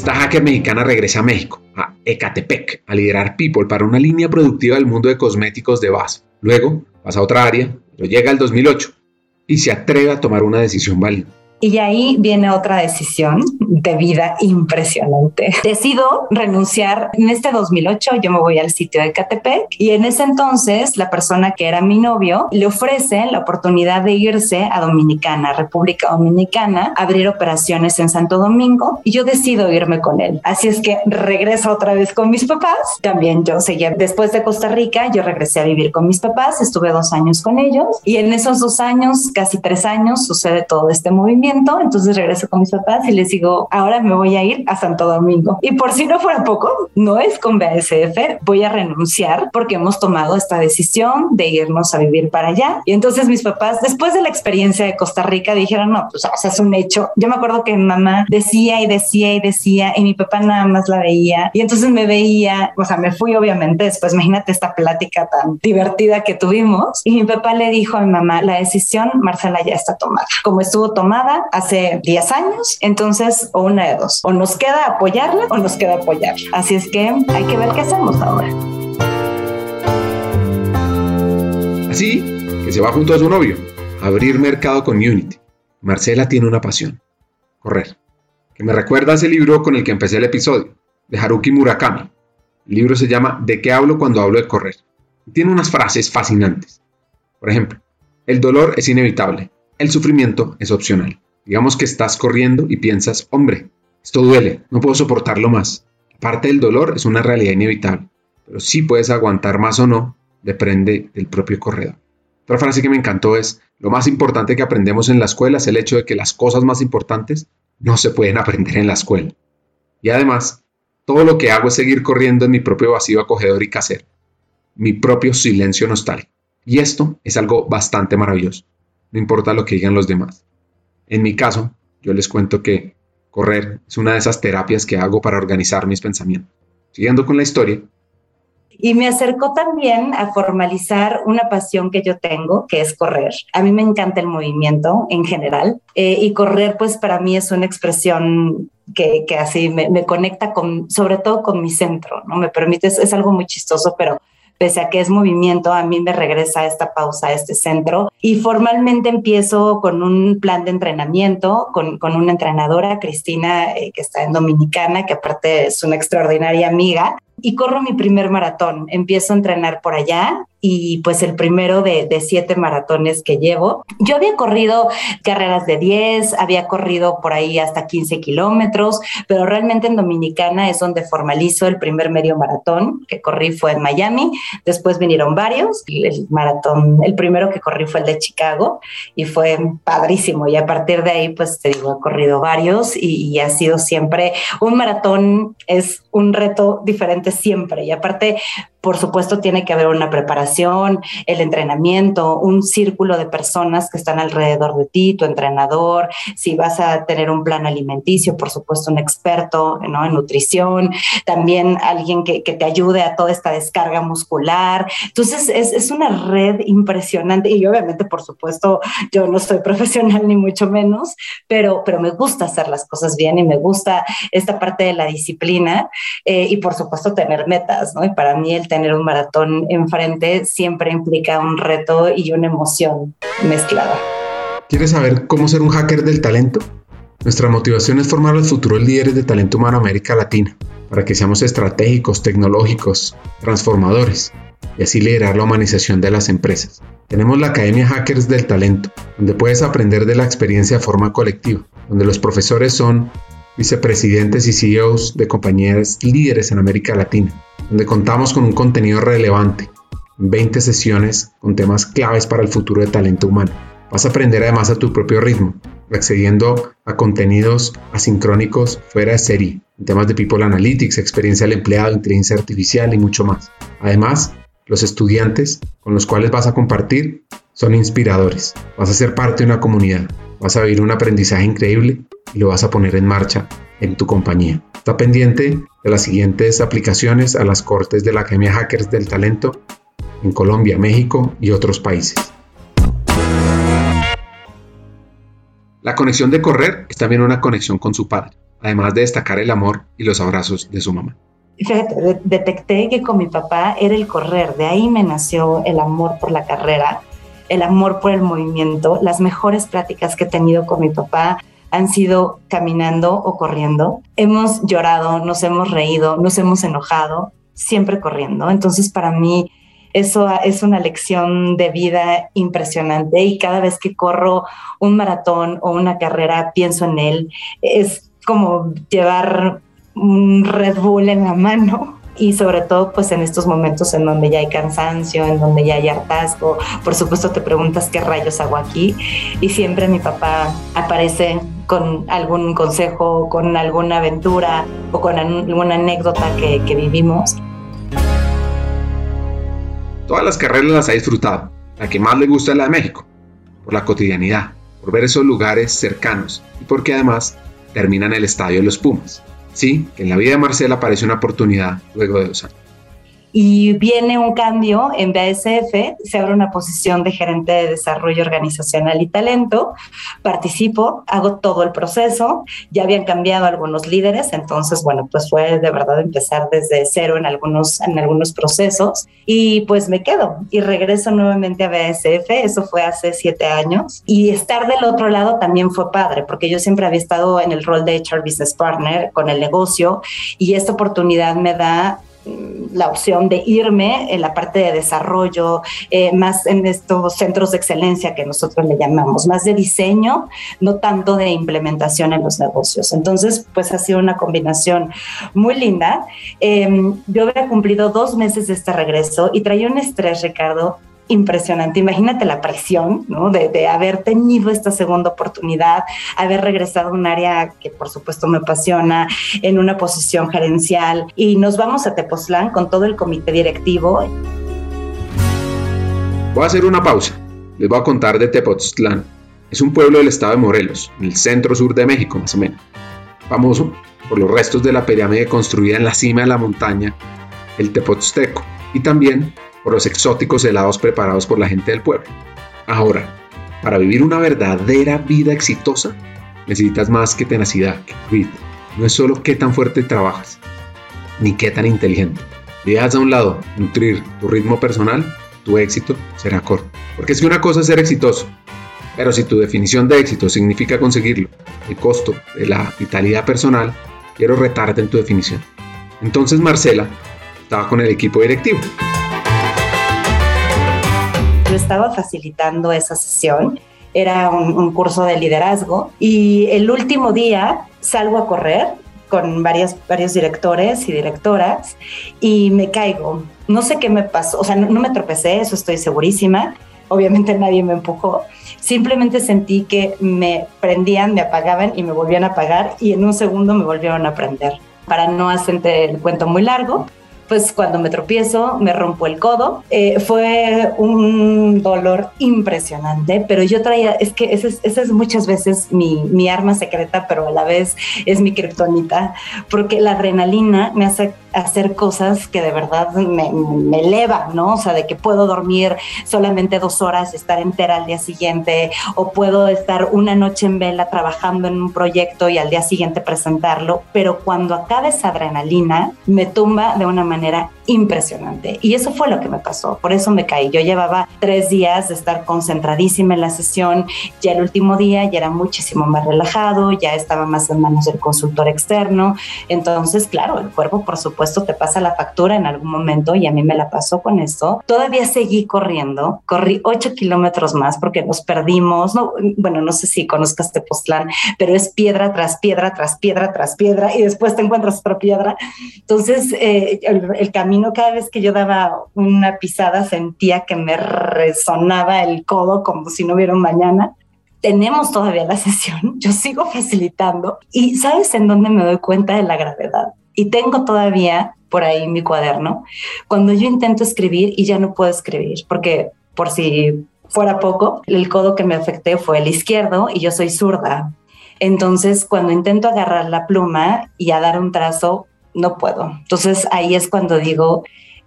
Esta hacker mexicana regresa a México, a Ecatepec, a liderar People para una línea productiva del mundo de cosméticos de base. Luego pasa a otra área, pero llega al 2008 y se atreve a tomar una decisión válida. Y ahí viene otra decisión de vida impresionante. Decido renunciar. En este 2008 yo me voy al sitio de Catepec y en ese entonces la persona que era mi novio le ofrece la oportunidad de irse a Dominicana, República Dominicana, abrir operaciones en Santo Domingo y yo decido irme con él. Así es que regreso otra vez con mis papás. También yo seguía después de Costa Rica, yo regresé a vivir con mis papás, estuve dos años con ellos y en esos dos años, casi tres años, sucede todo este movimiento entonces regreso con mis papás y les digo, ahora me voy a ir a Santo Domingo. Y por si no fuera poco, no es con BASF, voy a renunciar porque hemos tomado esta decisión de irnos a vivir para allá. Y entonces mis papás, después de la experiencia de Costa Rica, dijeron, no, pues o sea, es un hecho. Yo me acuerdo que mi mamá decía y decía y decía y mi papá nada más la veía. Y entonces me veía, o sea, me fui obviamente después, imagínate esta plática tan divertida que tuvimos. Y mi papá le dijo a mi mamá, la decisión, Marcela, ya está tomada. Como estuvo tomada, hace 10 años. Entonces, o una de dos, o nos queda apoyarla o nos queda apoyarla. Así es que hay que ver qué hacemos ahora. Así que se va junto a su novio a abrir mercado con Unity. Marcela tiene una pasión, correr, que me recuerda a ese libro con el que empecé el episodio, de Haruki Murakami. El libro se llama ¿De qué hablo cuando hablo de correr? Y tiene unas frases fascinantes. Por ejemplo, el dolor es inevitable, el sufrimiento es opcional. Digamos que estás corriendo y piensas, hombre, esto duele, no puedo soportarlo más. Parte del dolor es una realidad inevitable, pero si puedes aguantar más o no, depende del propio corredor. Otra frase que me encantó es, lo más importante que aprendemos en la escuela es el hecho de que las cosas más importantes no se pueden aprender en la escuela. Y además, todo lo que hago es seguir corriendo en mi propio vacío acogedor y casero, mi propio silencio nostálgico. Y esto es algo bastante maravilloso, no importa lo que digan los demás. En mi caso, yo les cuento que correr es una de esas terapias que hago para organizar mis pensamientos. Siguiendo con la historia. Y me acercó también a formalizar una pasión que yo tengo, que es correr. A mí me encanta el movimiento en general eh, y correr pues para mí es una expresión que, así me, conecta con, sobre todo con mi centro, ¿no? Me permite, es algo muy chistoso, pero pese a que es movimiento, a mí me regresa esta pausa, este centro. Y formalmente empiezo con un plan de entrenamiento, con, con una entrenadora, Cristina, eh, que está en Dominicana, que aparte es una extraordinaria amiga. Y corro mi primer maratón. Empiezo a entrenar por allá y pues el primero de, siete maratones que llevo. Yo había corrido carreras de 10, había corrido por ahí hasta 15 kilómetros, pero realmente en Dominicana es donde formalizo el primer medio maratón que corrí fue en Miami, después vinieron varios, el maratón, el primero que corrí fue el de Chicago y fue padrísimo. Y a partir de ahí pues te digo, he corrido varios y, y ha sido siempre un maratón es un reto diferente siempre. Y aparte por supuesto, tiene que haber una preparación, el entrenamiento, un círculo de personas que están alrededor de ti, tu entrenador, si vas a tener un plan alimenticio, por supuesto, un experto ¿no? en nutrición, también alguien que, que, te ayude a toda esta descarga muscular. Entonces, es, es una red impresionante y obviamente, por supuesto, yo no soy profesional ni mucho menos, pero, pero me gusta hacer las cosas bien y me gusta esta parte de la disciplina eh, y, por supuesto, tener metas, ¿no? Y para mí el tener un maratón enfrente siempre implica un reto y una emoción mezclada. ¿Quieres saber cómo ser un hacker del talento? Nuestra motivación es formar los futuros líderes de talento humano en América Latina, para que seamos estratégicos, tecnológicos, transformadores y así liderar la humanización de las empresas. Tenemos la Academia Hackers del Talento, donde puedes aprender de la experiencia de forma colectiva, donde los profesores son vicepresidentes y CEOs de compañías líderes en América Latina, donde contamos con un contenido relevante, 20 sesiones con temas claves para el futuro del talento humano. Vas a aprender además a tu propio ritmo, accediendo a contenidos asincrónicos fuera de serie, en temas de People Analytics, experiencia del empleado, inteligencia artificial y mucho más. Además, los estudiantes con los cuales vas a compartir son inspiradores. Vas a ser parte de una comunidad, vas a vivir un aprendizaje increíble y lo vas a poner en marcha en tu compañía. Está pendiente de las siguientes aplicaciones a las cortes de la Academia Hackers del Talento en Colombia, México y otros países. La conexión de correr es también una conexión con su padre, además de destacar el amor y los abrazos de su mamá. Detecté que con mi papá era el correr, de ahí me nació el amor por la carrera, el amor por el movimiento. Las mejores prácticas que he tenido con mi papá han sido caminando o corriendo. Hemos llorado, nos hemos reído, nos hemos enojado, siempre corriendo. Entonces, para mí, eso es una lección de vida impresionante y cada vez que corro un maratón o una carrera, pienso en él. Es como llevar un Red Bull en la mano y sobre todo pues en estos momentos en donde ya hay cansancio, en donde ya hay hartazgo, por supuesto te preguntas qué rayos hago aquí y siempre mi papá aparece con algún consejo, con alguna aventura o con alguna anécdota que, que vivimos. Todas las carreras las ha disfrutado, la que más le gusta es la de México, por la cotidianidad, por ver esos lugares cercanos y porque además termina en el estadio de los Pumas. Sí, en la vida de Marcela aparece una oportunidad luego de dos años y viene un cambio en BASF, se abre una posición de gerente de desarrollo organizacional y talento, participo, hago todo el proceso, ya habían cambiado algunos líderes, entonces, bueno, pues fue de verdad empezar desde cero en algunos, en algunos procesos y pues me quedo y regreso nuevamente a BASF, eso fue hace siete años y estar del otro lado también fue padre, porque yo siempre había estado en el rol de HR Business Partner con el negocio y esta oportunidad me da la opción de irme en la parte de desarrollo, eh, más en estos centros de excelencia que nosotros le llamamos, más de diseño, no tanto de implementación en los negocios. Entonces, pues ha sido una combinación muy linda. Em, yo había cumplido dos meses de este regreso y traía un estrés, Ricardo, impresionante. Imagínate la presión, ¿no? De, haber tenido esta segunda oportunidad, haber regresado a un área que por supuesto me apasiona, en una posición gerencial. Y nos vamos a Tepoztlán con todo el comité directivo. Voy a hacer una pausa. Les voy a contar de Tepoztlán. Es un pueblo del estado de Morelos, en el centro sur de México, más o menos. Famoso por los restos de la pirámide construida en la cima de la montaña, el Tepozteco, y también por los exóticos helados preparados por la gente del pueblo. Ahora, para vivir una verdadera vida exitosa, necesitas más que tenacidad, que grit. No es solo qué tan fuerte trabajas, ni qué tan inteligente. Dejas a un lado nutrir tu ritmo personal, tu éxito será corto. Porque es que una cosa es ser exitoso, pero si tu definición de éxito significa conseguirlo, el costo de la vitalidad personal, quiero retarte en tu definición. Entonces Marcela estaba con el equipo directivo estaba facilitando esa sesión. Era un, curso de liderazgo y el último día salgo a correr con varias, varios directores y directoras y me caigo. No sé qué me pasó, o sea, no, no me tropecé, eso estoy segurísima. Obviamente nadie me empujó. Simplemente sentí que me prendían, me apagaban y me volvían a apagar y en un segundo me volvieron a prender. Para no hacerte el cuento muy largo, pues cuando me tropiezo, me rompo el codo. Eh, fue un dolor impresionante, pero yo traía, es que esa es, muchas veces mi, mi, arma secreta, pero a la vez es mi kriptonita, porque la adrenalina me hace hacer cosas que de verdad me, me elevan, ¿no? O sea, de que puedo dormir solamente dos horas estar entera al día siguiente, o puedo estar una noche en vela trabajando en un proyecto y al día siguiente presentarlo, pero cuando acaba esa adrenalina, me tumba de una manera impresionante. Y eso fue lo que me pasó, por eso me caí. Yo llevaba tres días de estar concentradísima en la sesión, ya el último día ya era muchísimo más relajado, ya estaba más en manos del consultor externo, entonces, claro, el cuerpo, por supuesto, esto te pasa la factura en algún momento y a mí me la pasó con esto. Todavía seguí corriendo, corrí 8 kilómetros más porque nos perdimos. No, bueno, no sé si conozcas Tepoztlán, pero es piedra tras piedra, tras piedra, tras piedra y después te encuentras otra piedra. Entonces, eh, el, el camino, cada vez que yo daba una pisada, sentía que me resonaba el codo como si no hubiera un mañana tenemos todavía la sesión, yo sigo facilitando y ¿sabes en dónde me doy cuenta de la gravedad? Y tengo todavía por ahí mi cuaderno, cuando yo intento escribir y ya no puedo escribir, porque por si fuera poco, el codo que me afecté fue el izquierdo y yo soy zurda. Entonces, cuando intento agarrar la pluma y a dar un trazo, no puedo. Entonces, ahí es cuando digo,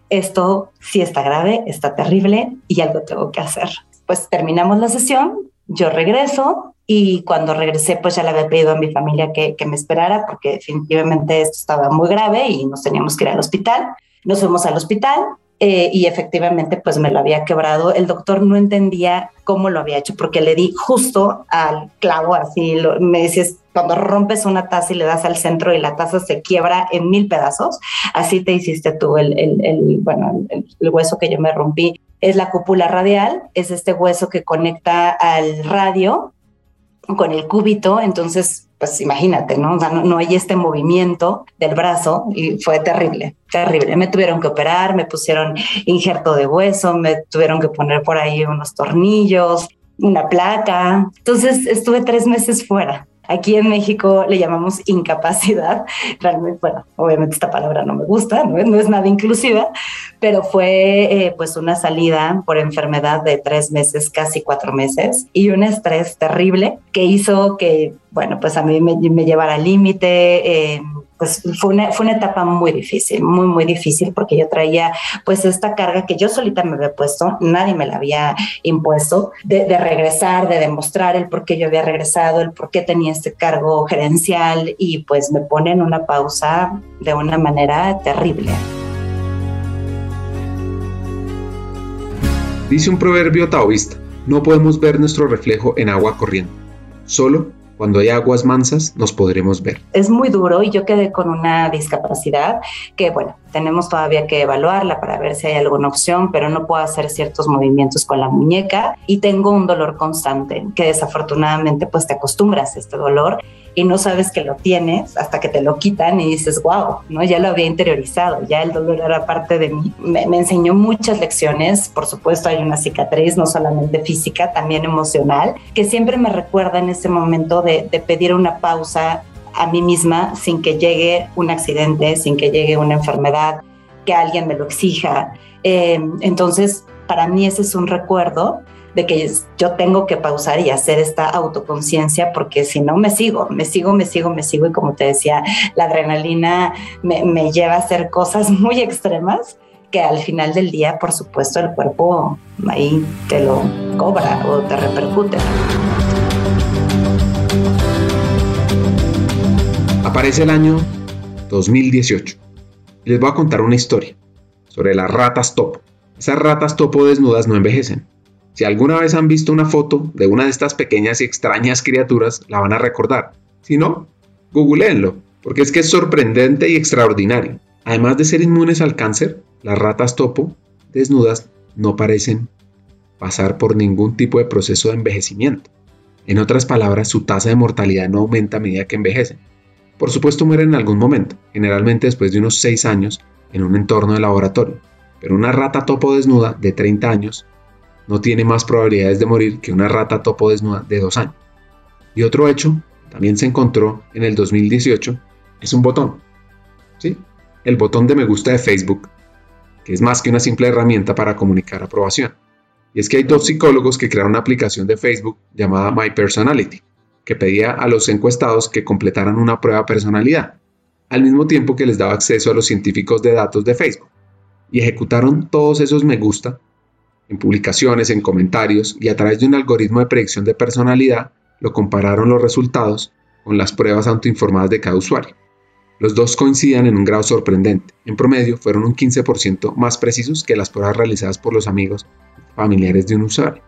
esto sí está grave, está terrible y algo tengo que hacer. Pues terminamos la sesión, yo regreso, y cuando regresé, pues ya le había pedido a mi familia que, que me esperara porque definitivamente esto estaba muy grave y nos teníamos que ir al hospital. Nos fuimos al hospital eh, y efectivamente pues me lo había quebrado. El doctor no entendía cómo lo había hecho porque le di justo al clavo, así lo, me dices, cuando rompes una taza y le das al centro y la taza se quiebra en mil pedazos, así te hiciste tú el, el, el bueno, el, el hueso que yo me rompí. Es la cúpula radial, es este hueso que conecta al radio con el cúbito, entonces, pues imagínate, ¿no? O sea, no, hay este movimiento del brazo y fue terrible, terrible. Me tuvieron que operar, me pusieron injerto de hueso, me tuvieron que poner por ahí unos tornillos, una placa. Entonces estuve tres meses fuera. Aquí en México le llamamos incapacidad. Realmente, bueno, obviamente esta palabra no me gusta, no, es nada inclusiva, pero fue eh, pues una salida por enfermedad de tres meses, casi cuatro meses, y un estrés terrible que hizo que, bueno, pues a mí me, me llevara al límite. Eh, pues fue una, fue una etapa muy difícil, muy, muy difícil, porque yo traía pues esta carga que yo solita me había puesto, nadie me la había impuesto, de, regresar, de demostrar el por qué yo había regresado, el por qué tenía este cargo gerencial y pues me pone en una pausa de una manera terrible. Dice un proverbio taoísta, no podemos ver nuestro reflejo en agua corriendo, solo cuando hay aguas mansas nos podremos ver. Es muy duro y yo quedé con una discapacidad que, bueno, tenemos todavía que evaluarla para ver si hay alguna opción, pero no puedo hacer ciertos movimientos con la muñeca y tengo un dolor constante que desafortunadamente pues te acostumbras a este dolor y no sabes que lo tienes hasta que te lo quitan y dices, wow, ¿no? ya lo había interiorizado, ya el dolor era parte de mí. Me, enseñó muchas lecciones, por supuesto hay una cicatriz, no solamente física, también emocional, que siempre me recuerda en ese momento de, de pedir una pausa a mí misma sin que llegue un accidente, sin que llegue una enfermedad, que alguien me lo exija. Eh, entonces, para mí ese es un recuerdo de que yo tengo que pausar y hacer esta autoconciencia porque si no me sigo, me sigo, me sigo, me sigo y como te decía, la adrenalina me, lleva a hacer cosas muy extremas que al final del día, por supuesto, el cuerpo ahí te lo cobra o te repercute. Aparece el año 2018. Les voy a contar una historia sobre las ratas topo. Esas ratas topo desnudas no envejecen. Si alguna vez han visto una foto de una de estas pequeñas y extrañas criaturas, la van a recordar. Si no, googleenlo, porque es que es sorprendente y extraordinario. Además de ser inmunes al cáncer, las ratas topo desnudas no parecen pasar por ningún tipo de proceso de envejecimiento. En otras palabras, su tasa de mortalidad no aumenta a medida que envejecen. Por supuesto mueren en algún momento, generalmente después de unos 6 años en un entorno de laboratorio, pero una rata topo desnuda de 30 años no tiene más probabilidades de morir que una rata topo desnuda de 2 años. Y otro hecho, también se encontró en el 2018, es un botón. ¿Sí? El botón de me gusta de Facebook, que es más que una simple herramienta para comunicar aprobación. Y es que hay dos psicólogos que crearon una aplicación de Facebook llamada My Personality, que pedía a los encuestados que completaran una prueba de personalidad, al mismo tiempo que les daba acceso a los científicos de datos de Facebook. Y ejecutaron todos esos me gusta en publicaciones, en comentarios y a través de un algoritmo de predicción de personalidad lo compararon los resultados con las pruebas autoinformadas de cada usuario. Los dos coincidan en un grado sorprendente. En promedio fueron un 15% más precisos que las pruebas realizadas por los amigos familiares de un usuario.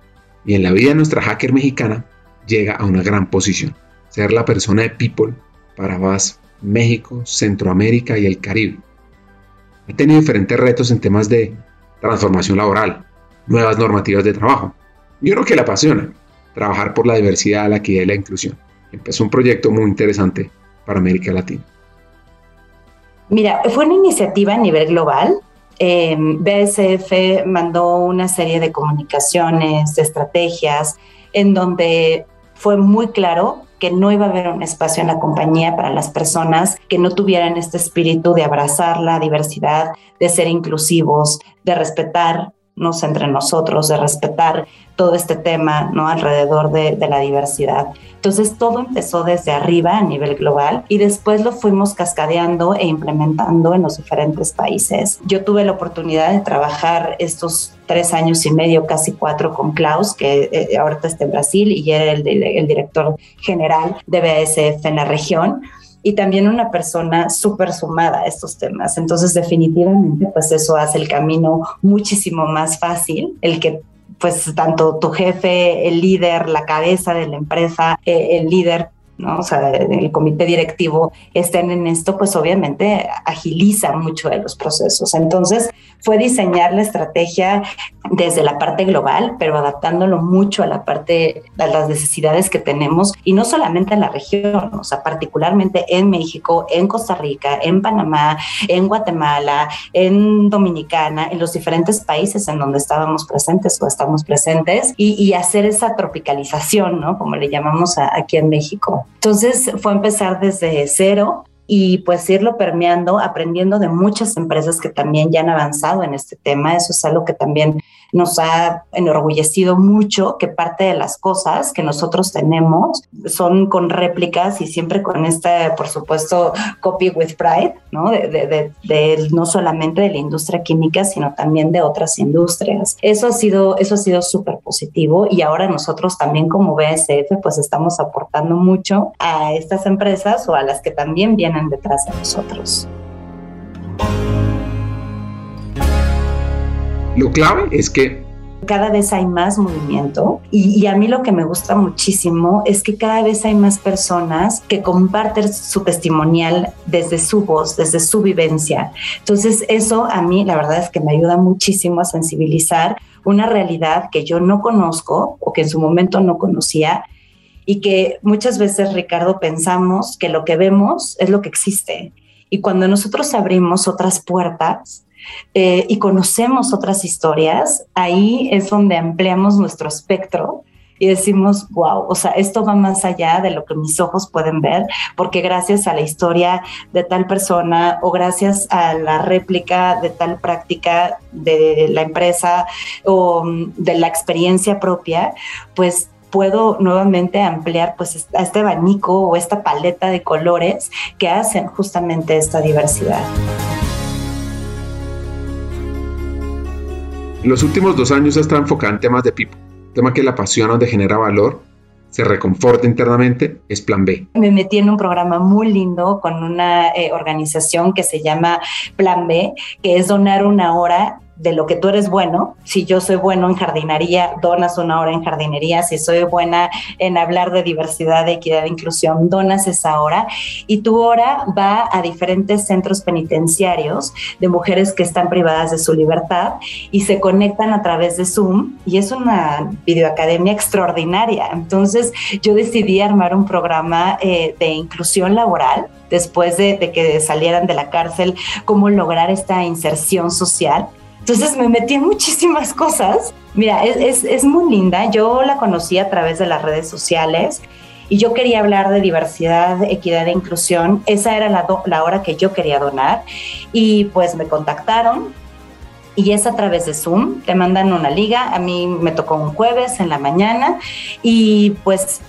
Y en la vida de nuestra hacker mexicana llega a una gran posición, ser la persona de People para VAS, México, Centroamérica y el Caribe. Ha tenido diferentes retos en temas de transformación laboral, nuevas normativas de trabajo. Yo creo que le apasiona trabajar por la diversidad, la equidad y la inclusión. Empezó un proyecto muy interesante para América Latina. Mira, fue una iniciativa a nivel global Em, BSF mandó una serie de comunicaciones, de estrategias, en donde fue muy claro que no iba a haber un espacio en la compañía para las personas que no tuvieran este espíritu de abrazar la diversidad, de ser inclusivos, de respetar entre nosotros, de respetar todo este tema ¿no? alrededor de, de, la diversidad. Entonces todo empezó desde arriba a nivel global y después lo fuimos cascadeando e implementando en los diferentes países. Yo tuve la oportunidad de trabajar estos tres años y medio, casi cuatro, con Klaus, que eh, está en Brasil y era el, el director general de BSF en la región y también una persona súper sumada a estos temas. Entonces, definitivamente, pues eso hace el camino muchísimo más fácil, el que pues tanto tu jefe, el líder, la cabeza de la empresa, eh, el líder ¿no? O sea, el comité directivo estén en esto, pues obviamente agiliza mucho de los procesos. Entonces, fue diseñar la estrategia desde la parte global, pero adaptándolo mucho a la parte, a las necesidades que tenemos, y no solamente en la región, o sea, particularmente en México, en Costa Rica, en Panamá, en Guatemala, en Dominicana, en los diferentes países en donde estábamos presentes o estamos presentes, y, hacer esa tropicalización, ¿no? Como le llamamos aquí en México. Entonces fue empezar desde cero y pues irlo permeando, aprendiendo de muchas empresas que también ya han avanzado en este tema. Eso es algo que también nos ha enorgullecido mucho, que parte de las cosas que nosotros tenemos son con réplicas y siempre con esta, por supuesto, copy with pride, ¿no? De, no solamente de la industria química, sino también de otras industrias. Eso ha sido, eso ha sido súper positivo y ahora nosotros también como BSF pues estamos aportando mucho a estas empresas o a las que también vienen detrás de nosotros. Lo clave es que cada vez hay más movimiento y, a mí lo que me gusta muchísimo es que cada vez hay más personas que comparten su testimonial desde su voz, desde su vivencia. Entonces eso a mí la verdad es que me ayuda muchísimo a sensibilizar una realidad que yo no conozco o que en su momento no conocía y que muchas veces, Ricardo, pensamos que lo que vemos es lo que existe. Y cuando nosotros abrimos otras puertas eh, y conocemos otras historias, ahí es donde ampliamos nuestro espectro y decimos, wow, o sea, esto va más allá de lo que mis ojos pueden ver, porque gracias a la historia de tal persona o gracias a la réplica de tal práctica de la empresa o mm, de la experiencia propia, pues puedo nuevamente ampliar pues este abanico o esta paleta de colores que hacen justamente esta diversidad. Los últimos dos años ha estado enfocada en temas de people, tema que la apasiona, donde genera valor, se reconforta internamente, es Plan B. Me metí en un programa muy lindo con una eh, organización que se llama Plan B, que es donar una hora de lo que tú eres bueno. Si yo soy bueno en jardinería, donas una hora en jardinería. Si soy buena en hablar de diversidad, de equidad e inclusión, donas esa hora. Y tu hora va a diferentes centros penitenciarios de mujeres que están privadas de su libertad y se conectan a través de Zoom. Y es una videoacademia extraordinaria. Entonces yo decidí armar un programa eh, de inclusión laboral después de, que salieran de la cárcel, cómo lograr esta inserción social. Entonces me metí en muchísimas cosas. Mira, es, es, muy linda. Yo la conocí a través de las redes sociales y yo quería hablar de diversidad, equidad e inclusión. Esa era la, la hora que yo quería donar y pues me contactaron y es a través de Zoom. Te mandan una liga. A mí me tocó un jueves en la mañana y pues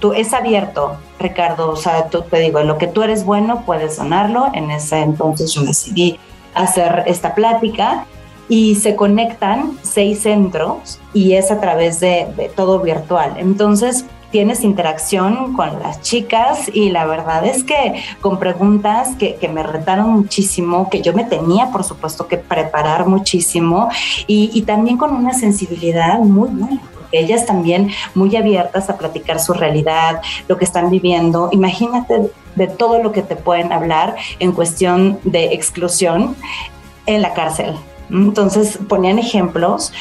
tú, es abierto, Ricardo. O sea, tú, te digo, lo que tú eres bueno puedes donarlo. En ese entonces yo decidí hacer esta plática y se conectan seis centros y es a través de, todo virtual. Entonces, tienes interacción con las chicas y la verdad es que con preguntas que, me retaron muchísimo, que yo me tenía por supuesto que preparar muchísimo y, también con una sensibilidad muy buena ellas también muy abiertas a platicar su realidad, lo que están viviendo. Imagínate de todo lo que te pueden hablar en cuestión de exclusión en la cárcel. Entonces ponían ejemplos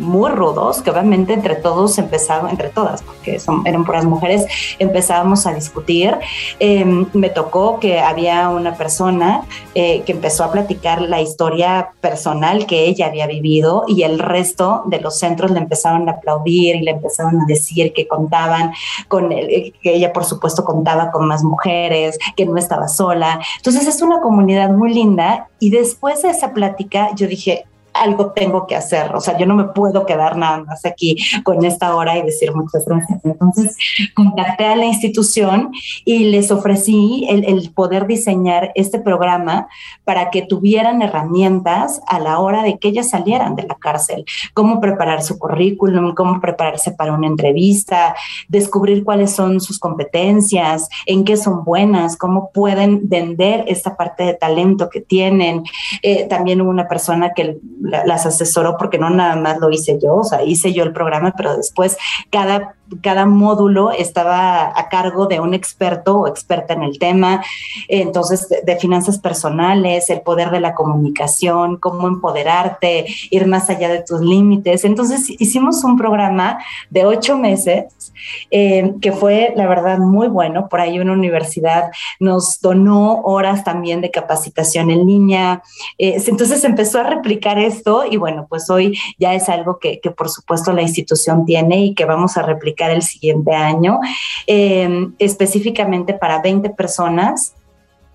muy rudos, que obviamente entre todos empezaban, entre todas, porque son, eran puras mujeres, empezábamos a discutir. Em, me tocó que había una persona eh, que empezó a platicar la historia personal que ella había vivido y el resto de los centros le empezaron a aplaudir y le empezaron a decir que contaban con, que ella por supuesto contaba con más mujeres, que no estaba sola. Entonces es una comunidad muy linda y después de esa plática yo dije, algo tengo que hacer, o sea, yo no me puedo quedar nada más aquí con esta hora y decir muchas gracias. Entonces, contacté a la institución y les ofrecí el, poder diseñar este programa para que tuvieran herramientas a la hora de que ellas salieran de la cárcel, cómo preparar su currículum, cómo prepararse para una entrevista, descubrir cuáles son sus competencias, en qué son buenas, cómo pueden vender esta parte de talento que tienen. Eh, también hubo una persona que las asesoró porque no nada más lo hice yo, o sea, hice yo el programa, pero después cada cada módulo estaba a cargo de un experto o experta en el tema, entonces de, finanzas personales, el poder de la comunicación, cómo empoderarte, ir más allá de tus límites. Entonces hicimos un programa de ocho meses eh, que fue, la verdad, muy bueno. Por ahí una universidad nos donó horas también de capacitación en línea. Eh, entonces empezó a replicar esto y bueno, pues hoy ya es algo que, que por supuesto la institución tiene y que vamos a replicar el siguiente año, em, específicamente para 20 personas,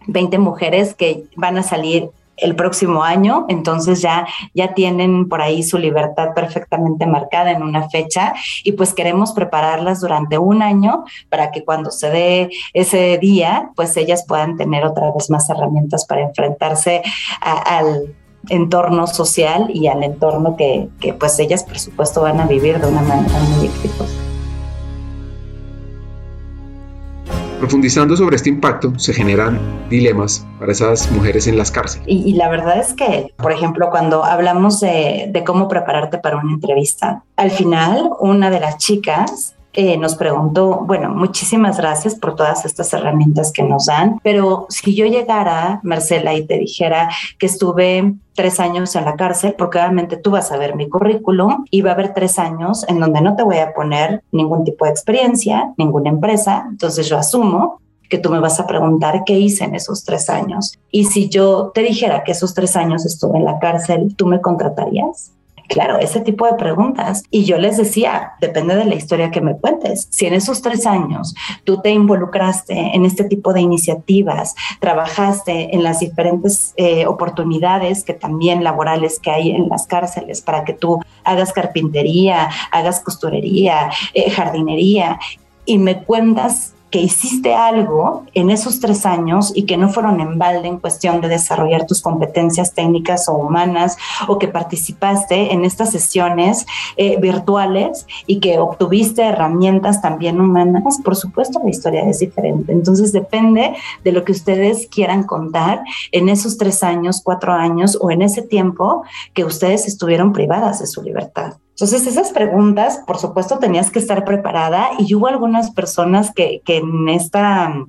20 mujeres que van a salir el próximo año, entonces ya, ya tienen por ahí su libertad perfectamente marcada en una fecha y pues queremos prepararlas durante un año para que cuando se dé ese día, pues ellas puedan tener otra vez más herramientas para enfrentarse al entorno social y al entorno que, que pues ellas por supuesto van a vivir de una manera muy exitosa. Profundizando sobre este impacto, se generan dilemas para esas mujeres en las cárceles. Y, la verdad es que, por ejemplo, cuando hablamos de, de cómo prepararte para una entrevista, al final una de las chicas eh, nos preguntó, bueno, muchísimas gracias por todas estas herramientas que nos dan, pero si yo llegara, Marcela, y te dijera que estuve tres años en la cárcel, porque obviamente tú vas a ver mi currículum y va a haber tres años en donde no te voy a poner ningún tipo de experiencia, ninguna empresa, entonces yo asumo que tú me vas a preguntar qué hice en esos tres años. Y si yo te dijera que esos tres años estuve en la cárcel, ¿tú me contratarías? Claro, ese tipo de preguntas. Y yo les decía, depende de la historia que me cuentes. Si en esos tres años tú te involucraste en este tipo de iniciativas, trabajaste en las diferentes eh, oportunidades que también laborales que hay en las cárceles para que tú hagas carpintería, hagas costurería, eh, jardinería, y me cuentas que hiciste algo en esos tres años y que no fueron en balde en cuestión de desarrollar tus competencias técnicas o humanas o que participaste en estas sesiones eh, virtuales y que obtuviste herramientas también humanas, por supuesto la historia es diferente. Entonces depende de lo que ustedes quieran contar en esos tres años, cuatro años o en ese tiempo que ustedes estuvieron privadas de su libertad. Entonces, esas preguntas, por supuesto, tenías que estar preparada y hubo algunas personas que, que en esta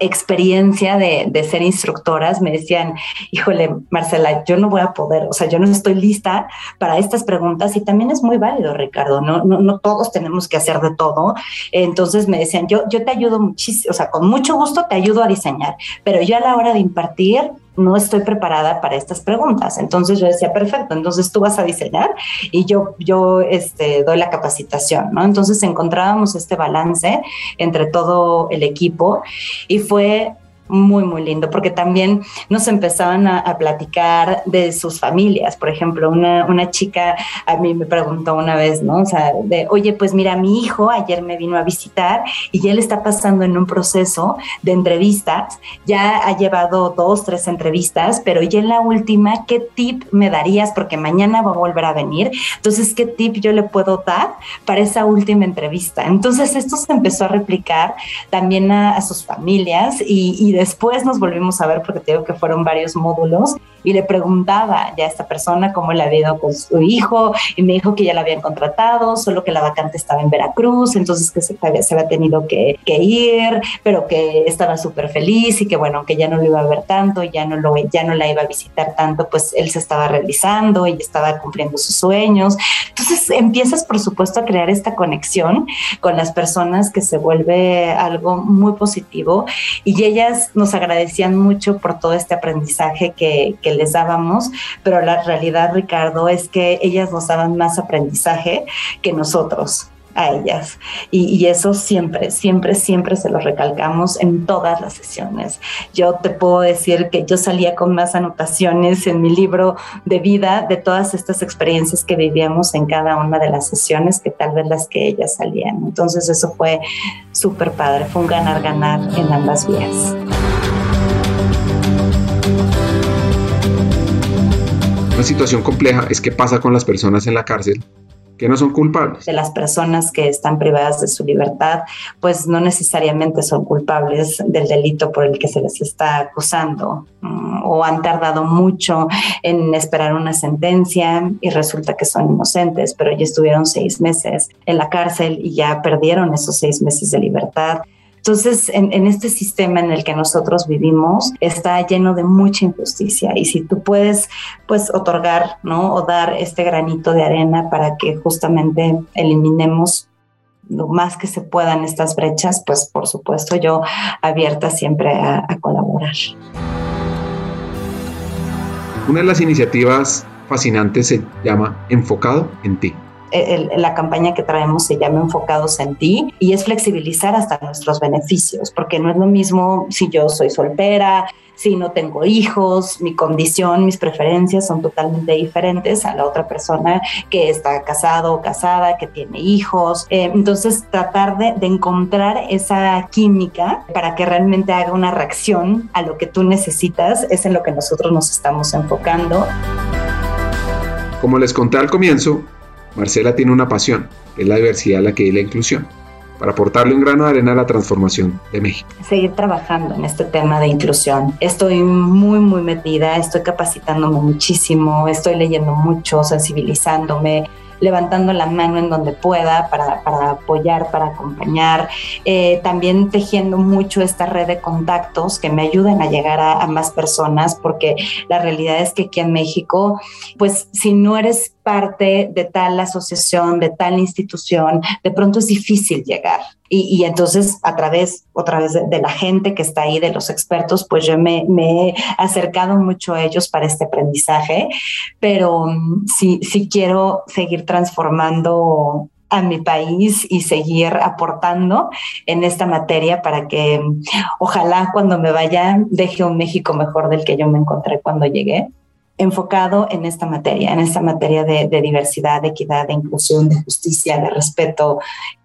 experiencia de, de, ser instructoras me decían, híjole, Marcela, yo no voy a poder, o sea, yo no estoy lista para estas preguntas y también es muy válido, Ricardo, no, no, no todos tenemos que hacer de todo. Entonces me decían, yo, yo te ayudo muchísimo, o sea, con mucho gusto te ayudo a diseñar, pero yo a la hora de impartir no estoy preparada para estas preguntas. Entonces yo decía, perfecto, entonces tú vas a diseñar y yo, yo este, doy la capacitación, ¿no? Entonces encontrábamos este balance entre todo el equipo y fue muy, muy lindo, porque también nos empezaban a, platicar de sus familias. Por ejemplo, una, una, chica a mí me preguntó una vez, ¿no? O sea, de, oye, pues mira, mi hijo ayer me vino a visitar y él está pasando en un proceso de entrevistas, ya ha llevado dos, tres entrevistas, pero ya en la última, ¿qué tip me darías? Porque mañana va a volver a venir. Entonces, ¿qué tip yo le puedo dar para esa última entrevista? Entonces, esto se empezó a replicar también a, sus familias y, y después nos volvimos a ver porque te digo que fueron varios módulos y le preguntaba ya a esta persona cómo le había ido con su hijo y me dijo que ya la habían contratado, solo que la vacante estaba en Veracruz, entonces que se, se había tenido que, ir, pero que estaba súper feliz y que bueno, que ya no lo iba a ver tanto, ya no, lo, ya no la iba a visitar tanto, pues él se estaba realizando y estaba cumpliendo sus sueños. Entonces empiezas, por supuesto, a crear esta conexión con las personas que se vuelve algo muy positivo y ellas nos agradecían mucho por todo este aprendizaje que, que les dábamos, pero la realidad, Ricardo, es que ellas nos daban más aprendizaje que nosotros a ellas. Y, eso siempre, siempre, siempre se lo recalcamos en todas las sesiones. Yo te puedo decir que yo salía con más anotaciones en mi libro de vida de todas estas experiencias que vivíamos en cada una de las sesiones que tal vez las que ellas salían. Entonces eso fue súper padre, fue un ganar-ganar en ambas vías. Una situación compleja es qué pasa con las personas en la cárcel que no son culpables. De las personas que están privadas de su libertad, pues no necesariamente son culpables del delito por el que se les está acusando mm, o han tardado mucho en esperar una sentencia y resulta que son inocentes, pero ya estuvieron seis meses en la cárcel y ya perdieron esos seis meses de libertad. Entonces, en, este sistema en el que nosotros vivimos está lleno de mucha injusticia y si tú puedes, pues, otorgar, ¿no? O dar este granito de arena para que justamente eliminemos lo más que se puedan estas brechas, pues, por supuesto, yo abierta siempre a, a colaborar. Una de las iniciativas fascinantes se llama Enfocado en ti la campaña que traemos se llama Enfocados en ti y es flexibilizar hasta nuestros beneficios, porque no es lo mismo si yo soy soltera, si no tengo hijos, mi condición, mis preferencias son totalmente diferentes a la otra persona que está casado o casada, que tiene hijos. Eh, entonces, tratar de, de encontrar esa química para que realmente haga una reacción a lo que tú necesitas es en lo que nosotros nos estamos enfocando. Como les conté al comienzo, Marcela tiene una pasión, es la diversidad, la que y la inclusión, para aportarle un grano de arena a la transformación de México. Seguir trabajando en este tema de inclusión. Estoy muy, muy metida, estoy capacitándome muchísimo, estoy leyendo mucho, sensibilizándome levantando la mano en donde pueda para, apoyar, para acompañar, eh, también tejiendo mucho esta red de contactos que me ayuden a llegar a, a más personas, porque la realidad es que aquí en México, pues si no eres parte de tal asociación, de tal institución, de pronto es difícil llegar. Y, entonces a través, otra vez de, la gente que está ahí, de los expertos, pues yo me, he acercado mucho a ellos para este aprendizaje, pero mm, sí, sí quiero seguir transformando a mi país y seguir aportando en esta materia para que mm, ojalá cuando me vaya deje un México mejor del que yo me encontré cuando llegué enfocado en esta materia, en esta materia de, diversidad, de equidad, de inclusión, de justicia, de respeto,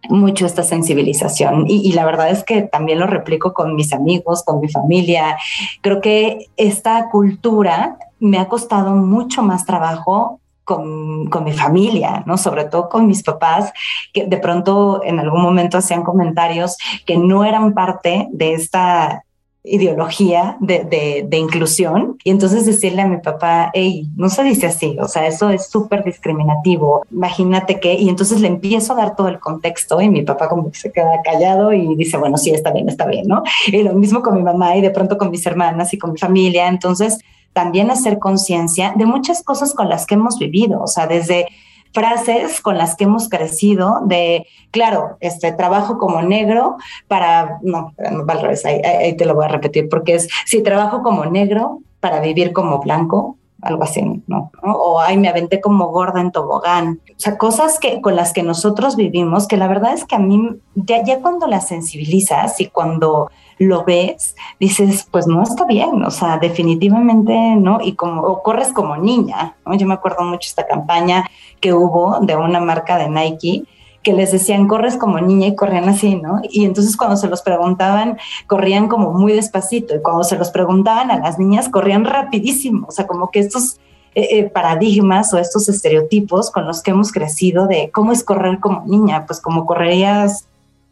mucho esta sensibilización. Y, la verdad es que también lo replico con mis amigos, con mi familia. Creo que esta cultura me ha costado mucho más trabajo con, con, mi familia, ¿no? Sobre todo con mis papás, que de pronto en algún momento hacían comentarios que no eran parte de esta ideología de, de, inclusión y entonces decirle a mi papá, hey, no se dice así, o sea, eso es súper discriminativo, imagínate que, y entonces le empiezo a dar todo el contexto y mi papá como que se queda callado y dice, bueno, sí, está bien, está bien, ¿no? Y lo mismo con mi mamá y de pronto con mis hermanas y con mi familia, entonces también hacer conciencia de muchas cosas con las que hemos vivido, o sea, desde frases con las que hemos crecido de, claro, este trabajo como negro para, no, no al revés, ahí, te lo voy a repetir, porque es, si trabajo como negro para vivir como blanco, algo así, ¿no? O ay, me aventé como gorda en tobogán. O sea, cosas que con las que nosotros vivimos, que la verdad es que a mí, ya cuando las sensibilizas y cuando lo ves, dices, pues no está bien, o sea, definitivamente no, y como o corres como niña, ¿no? Yo me acuerdo mucho esta campaña que hubo de una marca de Nike que les decían, corres como niña y corrían así, ¿no? Y entonces cuando se los preguntaban, corrían como muy despacito y cuando se los preguntaban a las niñas, corrían rapidísimo, o sea, como que estos eh, eh, paradigmas o estos estereotipos con los que hemos crecido de cómo es correr como niña, pues como correrías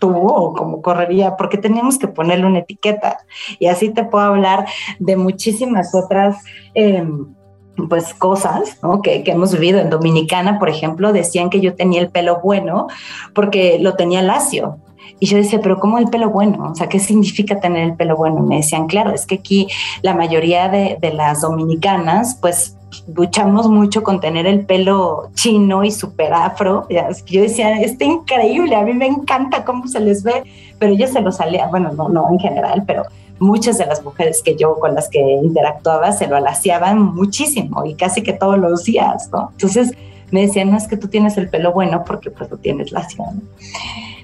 o como correría, porque teníamos que ponerle una etiqueta. Y así te puedo hablar de muchísimas otras. Em, pues cosas que, que, hemos vivido en Dominicana, por ejemplo, decían que yo tenía el pelo bueno porque lo tenía lacio. Y yo decía, pero ¿cómo el pelo bueno? O sea, ¿qué significa tener el pelo bueno? Me decían, claro, es que aquí la mayoría de las dominicanas, pues luchamos mucho con tener el pelo chino y súper afro. Yo decía, está increíble, a mí me encanta cómo se les ve, pero ella se lo salía, bueno, no, no en general, pero muchas de las mujeres que yo con las que interactuaba se lo alaciaban muchísimo y casi que todos los días, ¿no? Entonces me decían, no es que tú tienes el pelo bueno porque pues lo tienes lacio, ¿no?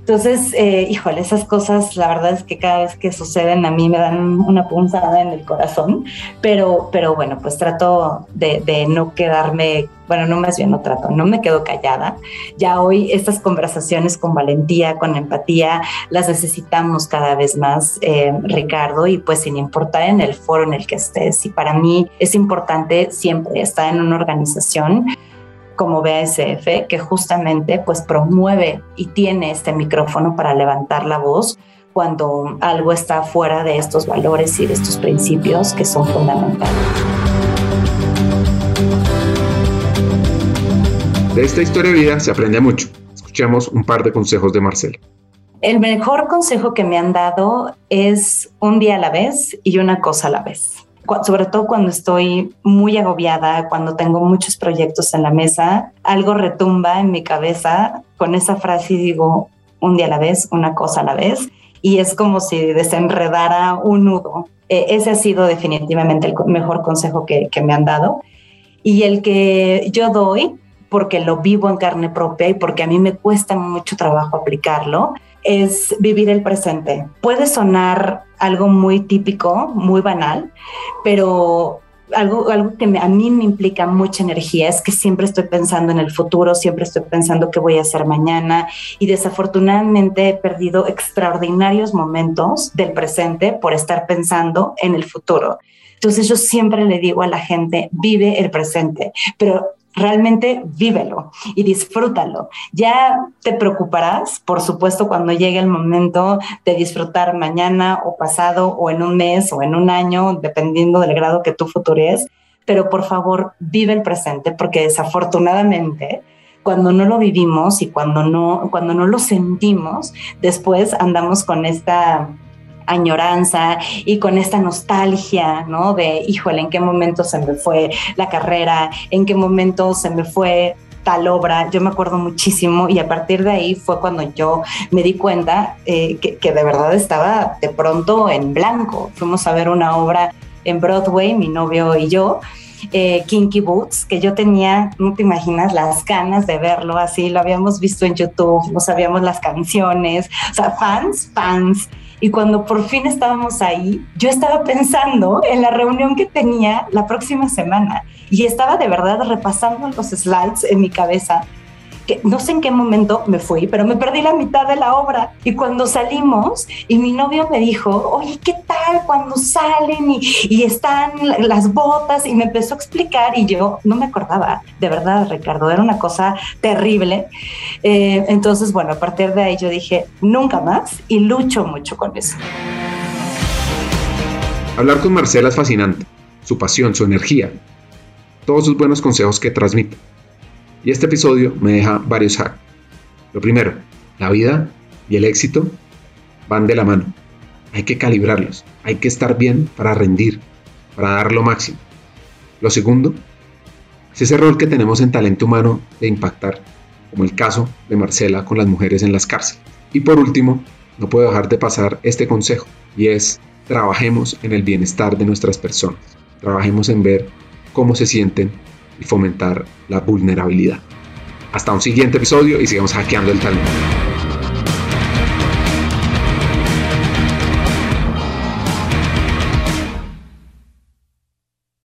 Entonces, eh, híjole, esas cosas, la verdad es que cada vez que suceden a mí me dan una punzada en el corazón, pero, pero bueno, pues trato de, de no quedarme, bueno, no más bien no trato, no me quedo callada. Ya hoy estas conversaciones con valentía, con empatía, las necesitamos cada vez más, eh, Ricardo, y pues sin importar en el foro en el que estés. Y para mí es importante siempre estar en una organización como BASF, que justamente pues promueve y tiene este micrófono para levantar la voz cuando algo está fuera de estos valores y de estos principios que son fundamentales. De esta historia de vida se aprende mucho. Escuchemos un par de consejos de Marcelo. El mejor consejo que me han dado es un día a la vez y una cosa a la vez sobre todo cuando estoy muy agobiada, cuando tengo muchos proyectos en la mesa, algo retumba en mi cabeza con esa frase y digo, un día a la vez, una cosa a la vez, y es como si desenredara un nudo. E, ese ha sido definitivamente el mejor consejo que, que me han dado. Y el que yo doy, porque lo vivo en carne propia y porque a mí me cuesta mucho trabajo aplicarlo, es vivir el presente. Puede sonar algo muy típico, muy banal, pero algo, algo que a mí me implica mucha energía es que siempre estoy pensando en el futuro, siempre estoy pensando qué voy a hacer mañana y desafortunadamente he perdido extraordinarios momentos del presente por estar pensando en el futuro. Entonces yo siempre le digo a la gente, vive el presente, pero realmente vívelo y disfrútalo. Ya te preocuparás, por supuesto, cuando llegue el momento de disfrutar mañana o pasado o en un mes o en un año, dependiendo del grado que tú futures, pero por favor vive el presente porque desafortunadamente cuando no lo vivimos y cuando no, cuando no lo sentimos, después andamos con esta añoranza y con esta nostalgia, ¿no? De, híjole, ¿en qué momento se me fue la carrera? ¿En qué momento se me fue tal obra, yo me acuerdo muchísimo y a partir de ahí fue cuando yo me di cuenta eh, que, de verdad estaba de pronto en blanco. Fuimos a ver una obra en Broadway, mi novio y yo, eh, Kinky Boots, que yo tenía, no te imaginas, las ganas de verlo así, lo habíamos visto en YouTube, no sabíamos las canciones, o sea, fans, fans Y cuando por fin estábamos ahí, yo estaba pensando en la reunión que tenía la próxima semana y estaba de verdad repasando los slides en mi cabeza no sé en qué momento me fui, pero me perdí la mitad de la obra. Y cuando salimos, y mi novio me dijo, oye, ¿qué tal cuando salen y, están las botas? Y me empezó a explicar y yo no me acordaba, de verdad, Ricardo, era una cosa terrible. Eh, entonces, bueno, a partir de ahí yo dije, nunca más y lucho mucho con eso. Hablar con Marcela es fascinante, su pasión, su energía, todos sus buenos consejos que transmite. Y este episodio me deja varios hacks. Lo primero, la vida y el éxito van de la mano. Hay que calibrarlos. Hay que estar bien para rendir, para dar lo máximo. Lo segundo, es ese rol que tenemos en talento humano de impactar, como el caso de Marcela con las mujeres en las cárceles. Y por último, no puedo dejar de pasar este consejo, y es trabajemos en el bienestar de nuestras personas. Trabajemos en ver cómo se sienten y fomentar la vulnerabilidad. Hasta un siguiente episodio y sigamos hackeando el talento.